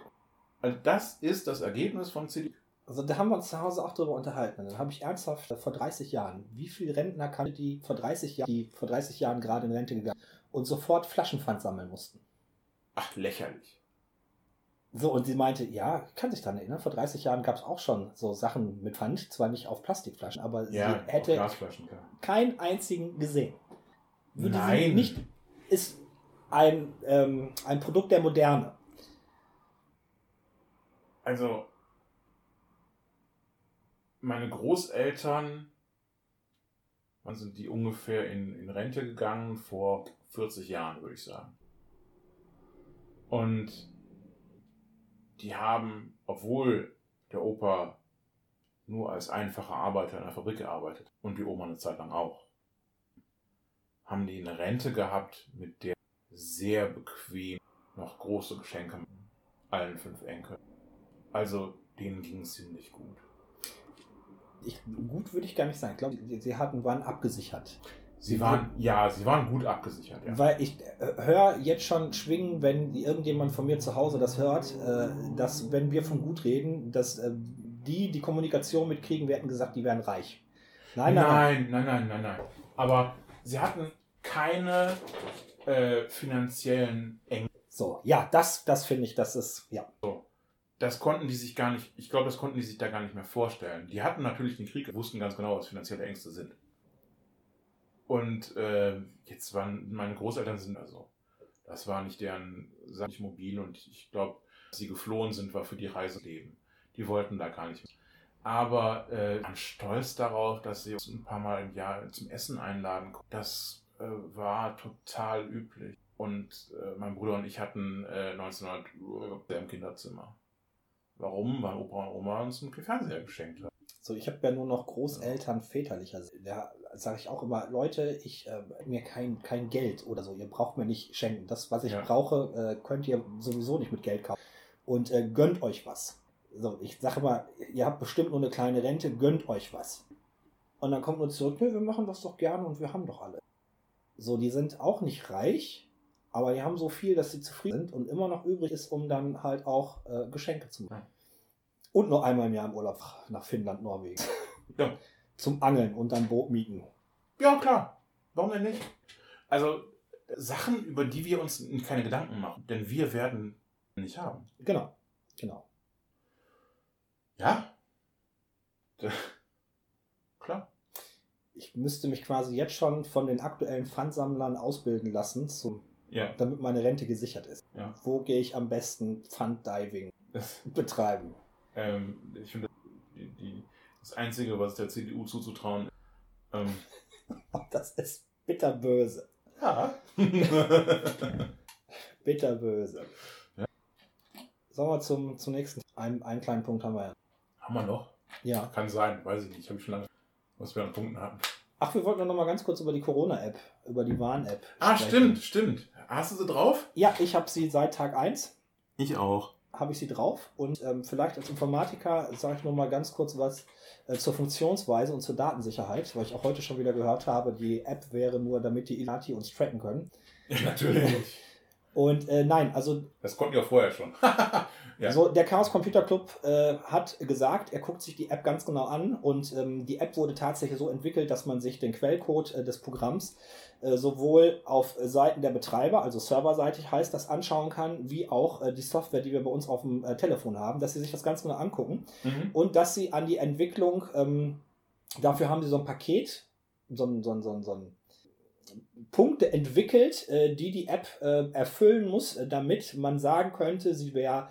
Also das ist das Ergebnis von CDU. Also da haben wir uns zu Hause auch drüber unterhalten. Dann habe ich ernsthaft vor 30 Jahren, wie viele Rentner kannte die vor 30 Jahren, die vor 30 Jahren gerade in Rente gegangen und sofort Flaschenpfand sammeln mussten. Ach, lächerlich. So, und sie meinte, ja, kann sich daran erinnern, vor 30 Jahren gab es auch schon so Sachen mit Pfand, zwar nicht auf Plastikflaschen, aber sie auf hätte keinen einzigen gesehen. Würde sie Nein. nicht, ist ein, ähm, ein Produkt der Moderne. Also, meine Großeltern, wann sind die ungefähr in, in Rente gegangen? Vor 40 Jahren, würde ich sagen. Und die haben, obwohl der Opa nur als einfacher Arbeiter in der Fabrik gearbeitet und die Oma eine Zeit lang auch, haben die eine Rente gehabt, mit der sehr bequem noch große Geschenke allen fünf Enkeln. Also denen ging es ziemlich gut. Ich, gut würde ich gar nicht sagen. Ich glaube, sie, hatten, waren abgesichert. Sie waren, ja, sie waren gut abgesichert, ja. Weil ich äh, höre jetzt schon schwingen, wenn irgendjemand von mir zu Hause das hört, äh, dass, wenn wir von gut reden, dass äh, die die Kommunikation mitkriegen, wir hätten gesagt, die wären reich. Nein, nein, nein. nein, nein, nein, nein, nein. Aber sie hatten keine äh, finanziellen Engpässe. So, ja, das, das finde ich, das ist, ja. Das konnten die sich gar nicht, ich glaube, das konnten die sich da gar nicht mehr vorstellen. Die hatten natürlich den Krieg, wussten ganz genau, was finanzielle Ängste sind. Und äh, jetzt waren meine Großeltern sind also, das war nicht deren, sag ich mobil und ich glaube, dass sie geflohen sind, war für die Reise leben. Die wollten da gar nicht. Aber äh, waren stolz darauf, dass sie uns ein paar Mal im Jahr zum Essen einladen. Das äh, war total üblich. Und äh, mein Bruder und ich hatten äh, 1900 Uhr im Kinderzimmer. Warum? Weil Opa und Oma uns einen Fernseher geschenkt haben. So, ich habe ja nur noch Großeltern väterlicher. Sinn. Da sage ich auch immer, Leute, ich äh, mir kein, kein Geld oder so. Ihr braucht mir nicht schenken. Das, was ich Ja. brauche, äh, könnt ihr sowieso nicht mit Geld kaufen. Und äh, gönnt euch was. So, ich sage mal, ihr habt bestimmt nur eine kleine Rente, gönnt euch was. Und dann kommt nur zurück, nee, wir machen das doch gerne und wir haben doch alle. So, die sind auch nicht reich, aber die haben so viel, dass sie zufrieden sind und immer noch übrig ist, um dann halt auch äh, Geschenke zu machen. Und nur einmal im Jahr im Urlaub nach Finnland, Norwegen. Ja. Zum Angeln und dann Boot mieten. Ja, klar. Warum denn nicht? Also Sachen, über die wir uns keine Gedanken machen, denn wir werden nicht haben. Genau, genau. Ja? Klar. Ich müsste mich quasi jetzt schon von den aktuellen Pfandsammlern ausbilden lassen, zum, Ja. damit meine Rente gesichert ist. Ja. Wo gehe ich am besten Pfanddiving betreiben? Ähm, ich finde, die, die, das Einzige, was der CDU zuzutrauen ist, ähm, Das ist bitterböse. ja. Bitterböse. Ja. Sollen wir zum, zum nächsten? Einen, einen kleinen Punkt haben wir ja. Haben wir noch? Ja. Kann sein, weiß ich nicht. Habe ich schon lange, was wir an Punkten hatten. Ach, wir wollten noch mal ganz kurz über die Corona-App, über die Warn-App. Ah, sprechen. stimmt, stimmt. Hast du sie drauf? Ja, ich habe sie seit Tag 1. Ich auch. habe ich sie drauf. Und ähm, vielleicht als Informatiker sage ich noch mal ganz kurz was äh, zur Funktionsweise und zur Datensicherheit, weil ich auch heute schon wieder gehört habe, die App wäre nur, damit die Ilati uns tracken können. Natürlich. Und äh, nein, also Das konnten wir vorher schon. ja. so, der Chaos Computer Club äh, hat gesagt, er guckt sich die App ganz genau an und ähm, die App wurde tatsächlich so entwickelt, dass man sich den Quellcode äh, des Programms äh, sowohl auf Seiten der Betreiber, also serverseitig heißt das, anschauen kann, wie auch äh, die Software, die wir bei uns auf dem äh, Telefon haben, dass sie sich das ganz genau angucken Mhm. und dass sie an die Entwicklung, ähm, dafür haben sie so ein Paket, so ein, so ein, so ein, so ein Punkte entwickelt, äh, die die App äh, erfüllen muss, äh, damit man sagen könnte, sie wär,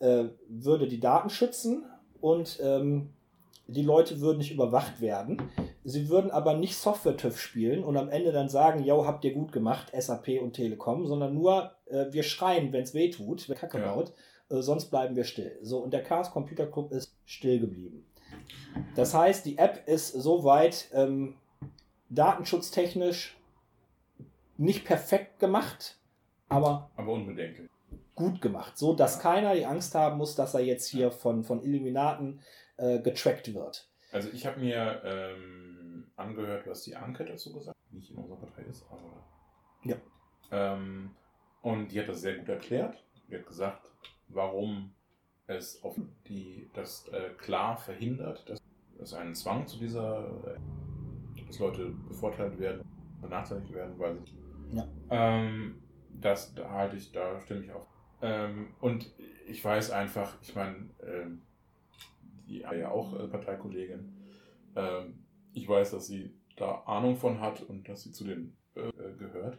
äh, würde die Daten schützen und ähm, die Leute würden nicht überwacht werden. Sie würden aber nicht Software-TÜV spielen und am Ende dann sagen, yo, habt ihr gut gemacht, SAP und Telekom, sondern nur, äh, wir schreien, wenn es weh tut, wer Kacke Ja. baut, sonst bleiben wir still. So, und der Chaos Computer Club ist still geblieben. Das heißt, die App ist soweit ähm, datenschutztechnisch nicht perfekt gemacht, aber Aber unbedenklich. gut gemacht, so dass keiner die Angst haben muss, dass er jetzt hier von, von Illuminaten äh, getrackt wird. Also ich habe mir ähm, angehört, was die Anke dazu gesagt hat. Nicht in unserer Partei ist, aber. Ja. Ähm, und die hat das sehr gut erklärt. Die hat gesagt, warum es auf die das äh, klar verhindert, dass es einen Zwang zu dieser, äh, dass Leute bevorteilt werden, benachteiligt werden, weil sie. Ja. Ähm, das da halte ich, da stimme ich auf. Ähm, und ich weiß einfach, ich meine, ähm, die ja auch äh, Parteikollegin. Ähm, ich weiß, dass sie da Ahnung von hat und dass sie zu den äh, äh, gehört.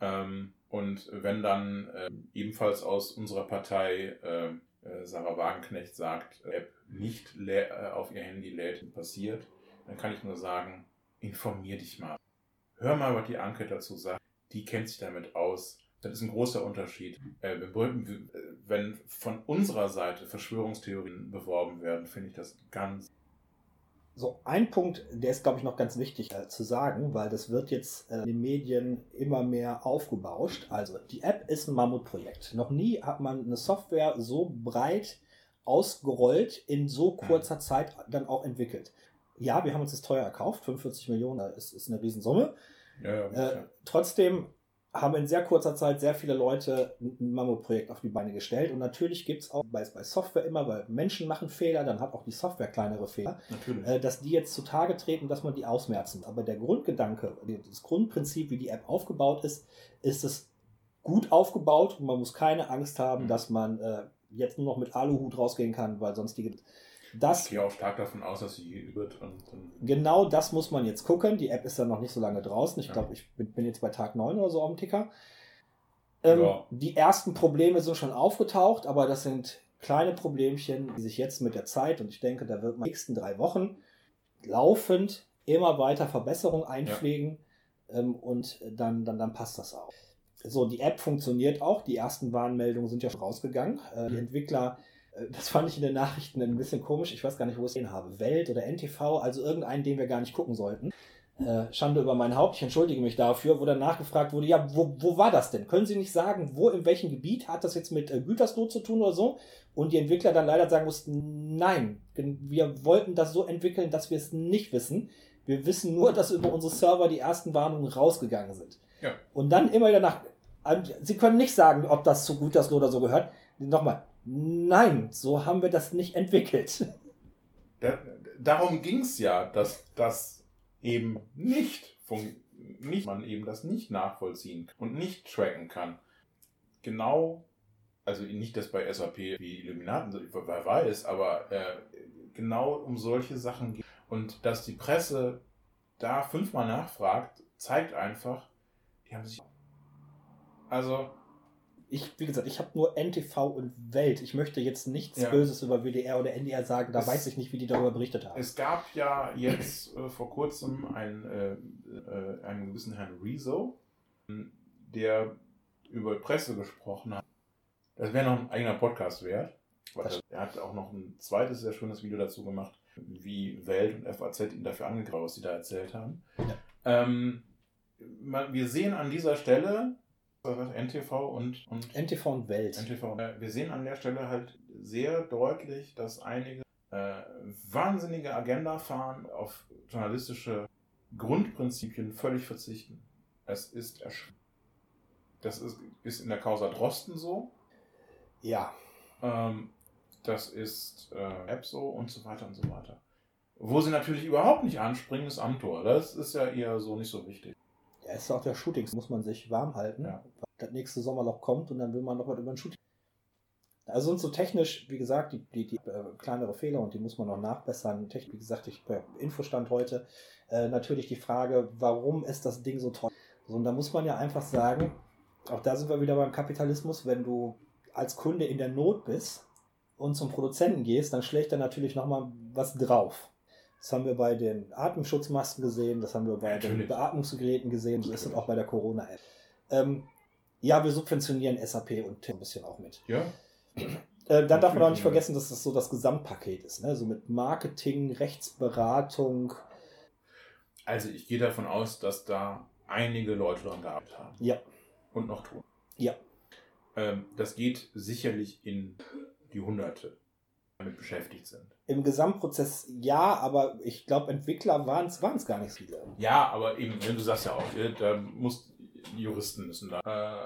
Ähm, und wenn dann ähm, ebenfalls aus unserer Partei ähm, äh, Sarah Wagenknecht sagt, äh, App nicht äh, auf ihr Handy lädt, passiert, dann kann ich nur sagen, informier dich mal. Hör mal, was die Anke dazu sagt. Die kennt sich damit aus. Das ist ein großer Unterschied. Äh, wenn- von unserer Seite Verschwörungstheorien beworben werden, finde ich das ganz. So, ein Punkt, der ist, glaube ich, noch ganz wichtig äh, zu sagen, weil das wird jetzt äh, in den Medien immer mehr aufgebauscht. Also, die App ist ein Mammutprojekt. Noch nie hat man eine Software so breit ausgerollt in so kurzer Zeit dann auch entwickelt. Ja, wir haben uns das teuer erkauft, 45 Millionen, das ist eine Riesensumme. Ja, ja, Äh, trotzdem haben in sehr kurzer Zeit sehr viele Leute ein Mammutprojekt auf die Beine gestellt. Und natürlich gibt es auch bei, bei Software immer, weil Menschen machen Fehler, dann hat auch die Software kleinere Fehler, äh, dass die jetzt zutage treten, dass man die ausmerzen. Aber der Grundgedanke, das Grundprinzip, wie die App aufgebaut ist, ist es gut aufgebaut und man muss keine Angst haben, Mhm. dass man äh, jetzt nur noch mit Aluhut rausgehen kann, weil sonstige. Das ich gehe auch stark davon aus, dass sie und Genau das muss man jetzt gucken. Die App ist ja noch nicht so lange draußen. Ich Ja. glaube, ich bin, jetzt bei Tag 9 oder so am Ticker. Ähm, Ja. Die ersten Probleme sind schon aufgetaucht, aber das sind kleine Problemchen, die sich jetzt mit der Zeit, und ich denke, da wird man in den nächsten drei Wochen laufend immer weiter Verbesserungen einpflegen ähm, und dann, dann, dann passt das auch. So, die App funktioniert auch. Die ersten Warnmeldungen sind ja schon rausgegangen. Äh, die Entwickler das fand ich in den Nachrichten ein bisschen komisch. Ich weiß gar nicht, wo ich es gesehen habe. Welt oder NTV, also irgendeinen, den wir gar nicht gucken sollten. Äh, Schande über mein Haupt, ich entschuldige mich dafür, wo dann nachgefragt wurde, ja, wo, wo war das denn? Können Sie nicht sagen, wo, in welchem Gebiet hat das jetzt mit äh, Gütersloh zu tun oder so? Und die Entwickler dann leider sagen mussten, nein, wir wollten das so entwickeln, dass wir es nicht wissen. Wir wissen nur, dass über unsere Server die ersten Warnungen rausgegangen sind. Ja. Und dann immer wieder nach, Sie können nicht sagen, ob das zu Gütersloh oder so gehört. Nochmal, nein, so haben wir das nicht entwickelt. Da, darum ging es ja, dass das eben nicht, fun- nicht man eben das nicht nachvollziehen und nicht tracken kann. Genau, also nicht, dass bei SAP wie Illuminaten, wer weiß, aber äh, genau um solche Sachen geht. Und dass die Presse da fünfmal nachfragt, zeigt einfach, die haben sich. Also, Ich, wie gesagt, ich habe nur NTV und Welt. Ich möchte jetzt nichts Ja. Böses über WDR oder NDR sagen. Da Es- weiß ich nicht, wie die darüber berichtet haben. Es gab ja jetzt äh, vor kurzem einen, äh, äh, einen gewissen Herrn Rezo, der über Presse gesprochen hat. Das wäre noch ein eigener Podcast wert. Er hat auch noch ein zweites sehr schönes Video dazu gemacht, wie Welt und FAZ ihn dafür angegriffen, was sie da erzählt haben. Ja. Ähm, man, wir sehen an dieser Stelle, Das? NTV und, und NTV und Welt. NTV. Äh, Wir sehen an der Stelle halt sehr deutlich, dass einige äh, wahnsinnige Agenda fahren, auf journalistische Grundprinzipien völlig verzichten. Es ist erschreckend. Das ist, ist in der Causa Drosten so. Ja, Ähm, das ist äh, App so und so weiter und so weiter. Wo sie natürlich überhaupt nicht anspringen, ist Amtor. Das ist ja eher so nicht so wichtig. Ja ist auch der Shootings, muss man sich warm halten. Ja. weil Das nächste Sommerloch kommt und dann will man noch was über ein Shooting. Also sind so technisch, wie gesagt, die, die, die äh, kleinere Fehler und die muss man noch nachbessern. Technisch, wie gesagt, ich bei Infostand heute äh, natürlich die Frage, warum ist das Ding so teuer? So, und da muss man ja einfach sagen, auch da sind wir wieder beim Kapitalismus, wenn du als Kunde in der Not bist und zum Produzenten gehst, dann schlägt er natürlich nochmal was drauf. Das haben wir bei den Atemschutzmasken gesehen, das haben wir bei den Natürlich. Beatmungsgeräten gesehen, so ist es auch bei der Corona-App. Ähm, ja, wir subventionieren SAP und Tim ein bisschen auch mit. Ja? Äh, dann darf man auch nicht vergessen, dass das so das Gesamtpaket ist. Ne? So mit Marketing, Rechtsberatung. Also ich gehe davon aus, dass da einige Leute dran gearbeitet haben. Ja. Und noch tun. Ja. Ähm, das geht sicherlich in die Hunderte, damit beschäftigt sind. Im Gesamtprozess ja, aber ich glaube, Entwickler waren es gar nicht so viele. Ja, aber eben, du sagst ja auch, äh, da muss, Juristen müssen da,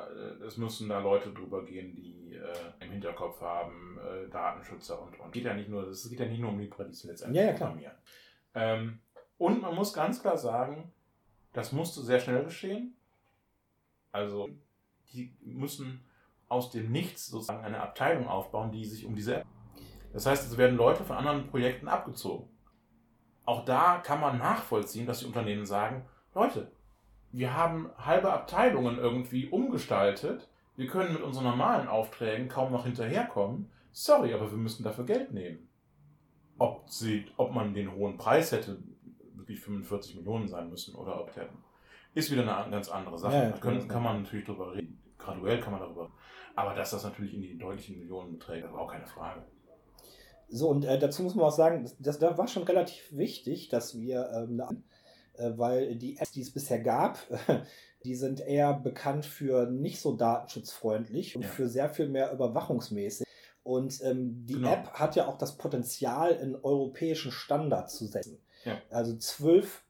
äh, es müssen da Leute drüber gehen, die äh, im Hinterkopf haben, äh, Datenschützer und, und. Geht ja nicht nur, es geht ja nicht nur um die Paradies letztendlich Ja, ja, klar. Ähm, und man muss ganz klar sagen, das musste sehr schnell geschehen. Also, die müssen aus dem Nichts sozusagen eine Abteilung aufbauen, die sich um diese. Das heißt, es werden Leute von anderen Projekten abgezogen. Auch da kann man nachvollziehen, dass die Unternehmen sagen, Leute, wir haben halbe Abteilungen irgendwie umgestaltet. Wir können mit unseren normalen Aufträgen kaum noch hinterherkommen. Sorry, aber wir müssen dafür Geld nehmen. Ob, sie, ob man den hohen Preis hätte, wirklich 45 Millionen sein müssen oder ob der ist wieder eine ganz andere Sache. Ja, da können, kann man natürlich drüber reden. Graduell kann man darüber. Aber dass das natürlich in die deutlichen Millionen beträgt, ist auch keine Frage. So, und äh, dazu muss man auch sagen, das, das da war schon relativ wichtig, dass wir, ähm, äh, weil die Apps, die es bisher gab, die sind eher bekannt für nicht so datenschutzfreundlich und Ja. für sehr viel mehr überwachungsmäßig. Und ähm, die Genau. App hat ja auch das Potenzial, einen europäischen Standard zu setzen. Ja. Also zwölf,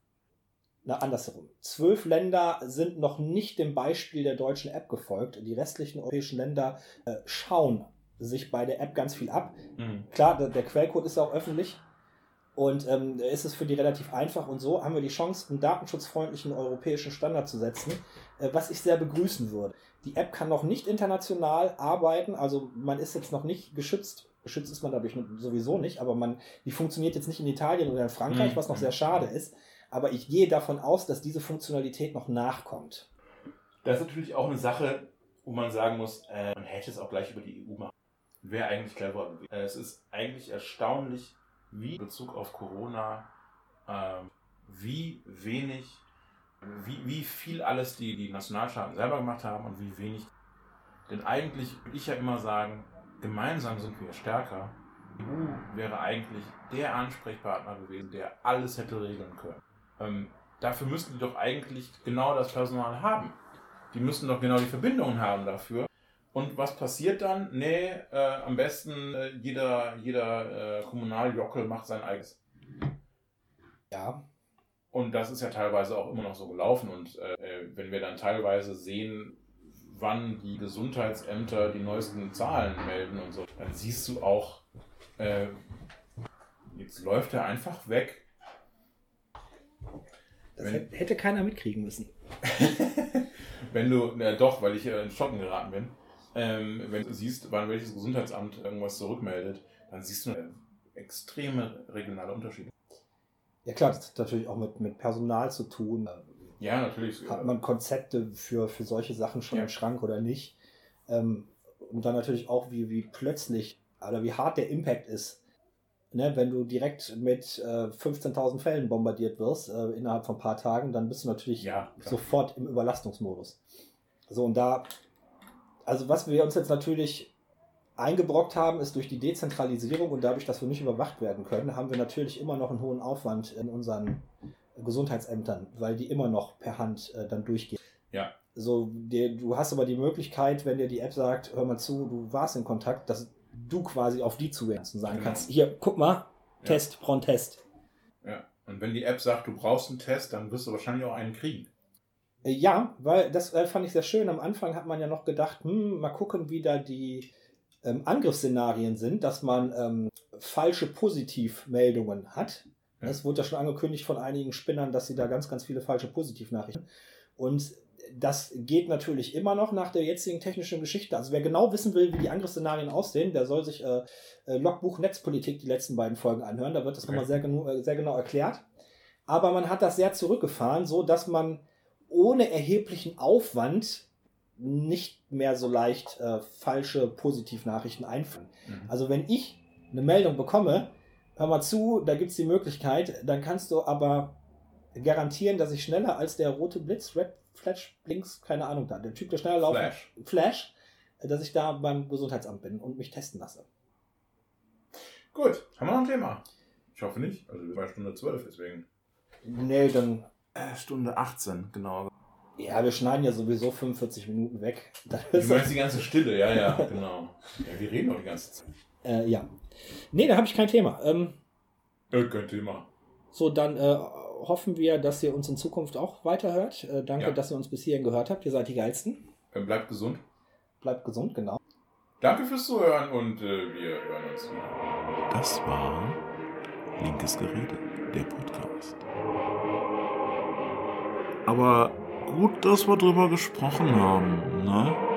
na andersherum, zwölf Länder sind noch nicht dem Beispiel der deutschen App gefolgt. Die restlichen europäischen Länder äh, schauen sich bei der App ganz viel ab. Mhm. Klar, der, der Quellcode ist auch öffentlich und ähm, ist es für die relativ einfach und so haben wir die Chance, einen datenschutzfreundlichen europäischen Standard zu setzen, äh, was ich sehr begrüßen würde. Die App kann noch nicht international arbeiten, also man ist jetzt noch nicht geschützt. Geschützt ist man dadurch sowieso nicht, aber man, die funktioniert jetzt nicht in Italien oder in Frankreich, Mhm. was noch sehr schade ist. Aber ich gehe davon aus, dass diese Funktionalität noch nachkommt. Das ist natürlich auch eine Sache, wo man sagen muss, äh, man hätte es auch gleich über die EU machen. Wäre eigentlich clever. Äh, es ist eigentlich erstaunlich, wie in Bezug auf Corona, ähm, wie wenig, wie, wie viel alles die, die Nationalstaaten selber gemacht haben und wie wenig. Denn eigentlich würde ich ja immer sagen, gemeinsam sind wir stärker. Die EU wäre eigentlich der Ansprechpartner gewesen, der alles hätte regeln können. Ähm, dafür müssten die doch eigentlich genau das Personal haben. Die müssen doch genau die Verbindungen haben dafür. Und was passiert dann? Nee, äh, am besten äh, jeder, jeder äh, Kommunaljockel macht sein eigenes. Ja, Und das ist ja teilweise auch immer noch so gelaufen. Und äh, wenn wir dann teilweise sehen, wann die Gesundheitsämter die neuesten Zahlen melden und so, dann siehst du auch, äh, jetzt läuft er einfach weg. das Wenn- hätte- keiner mitkriegen müssen. wenn du, na doch, weil ich äh, in Schocken geraten bin, ähm, wenn du siehst, wann welches Gesundheitsamt irgendwas zurückmeldet, dann siehst du äh, extreme regionale Unterschiede. Ja klar, das hat natürlich auch mit, mit Personal zu tun. Ja, natürlich. Hat man Konzepte für, für solche Sachen schon Ja. im Schrank oder nicht? Ähm, und dann natürlich auch, wie, wie plötzlich oder wie hart der Impact ist. Ne, wenn du direkt mit äh, 15.000 Fällen bombardiert wirst äh, innerhalb von ein paar Tagen, dann bist du natürlich ja, sofort im Überlastungsmodus. So, und da, also was wir uns jetzt natürlich eingebrockt haben, ist durch die Dezentralisierung und dadurch, dass wir nicht überwacht werden können, haben wir natürlich immer noch einen hohen Aufwand in unseren Gesundheitsämtern, weil die immer noch per Hand äh, dann durchgehen. So, dir, du hast aber die Möglichkeit, wenn dir die App sagt, hör mal zu, du warst in Kontakt, dass du quasi auf die und sagen Genau. kannst, hier, guck mal, Ja. Test, einen Test. Ja. Und wenn die App sagt, du brauchst einen Test, dann wirst du wahrscheinlich auch einen kriegen. Äh, Ja, weil das äh, fand ich sehr schön. Am Anfang hat man ja noch gedacht, hm, mal gucken, wie da die ähm, Angriffsszenarien sind, dass man ähm, falsche Positivmeldungen hat. Ja. Es wurde ja schon angekündigt von einigen Spinnern, dass sie da ganz, ganz viele falsche Positivnachrichten. Und das geht natürlich immer noch nach der jetzigen technischen Geschichte. Also wer genau wissen will, wie die Angriffsszenarien aussehen, der soll sich äh, äh, Logbuch Netzpolitik die letzten beiden Folgen anhören. Da wird das Okay. nochmal sehr, äh, sehr genau erklärt. Aber man hat das sehr zurückgefahren, so dass man ohne erheblichen Aufwand nicht mehr so leicht äh, falsche Positivnachrichten einfangen. Mhm. Also wenn ich eine Meldung bekomme, hör mal zu, da gibt es die Möglichkeit, dann kannst du aber garantieren, dass ich schneller als der rote Blitz, Red Flash, Blinks, keine Ahnung da, der Typ, der schneller laufen, Flash. Flash, äh, dass ich da beim Gesundheitsamt bin und mich testen lasse. Gut, haben wir noch ein Thema? Ich hoffe nicht. Also wir waren Stunde 12, deswegen. Nee, dann, Stunde 18, genau. ja, wir schneiden ja sowieso 45 Minuten weg. Dann Du meinst die ganze Stille, ja, ja, genau. Ja, wir reden doch die ganze Zeit. äh, ja. Nee, da habe ich kein Thema. Ähm, Äh, kein Thema. So, dann äh, hoffen wir, dass ihr uns in Zukunft auch weiterhört. Äh, danke, Ja. dass ihr uns bis hierhin gehört habt. Ihr seid die Geilsten. Äh, Bleibt gesund. Bleibt gesund, genau. Danke fürs Zuhören und äh, wir hören uns wieder. Das war Linkes Gerede, der Podcast. Aber gut, dass wir drüber gesprochen haben, ne?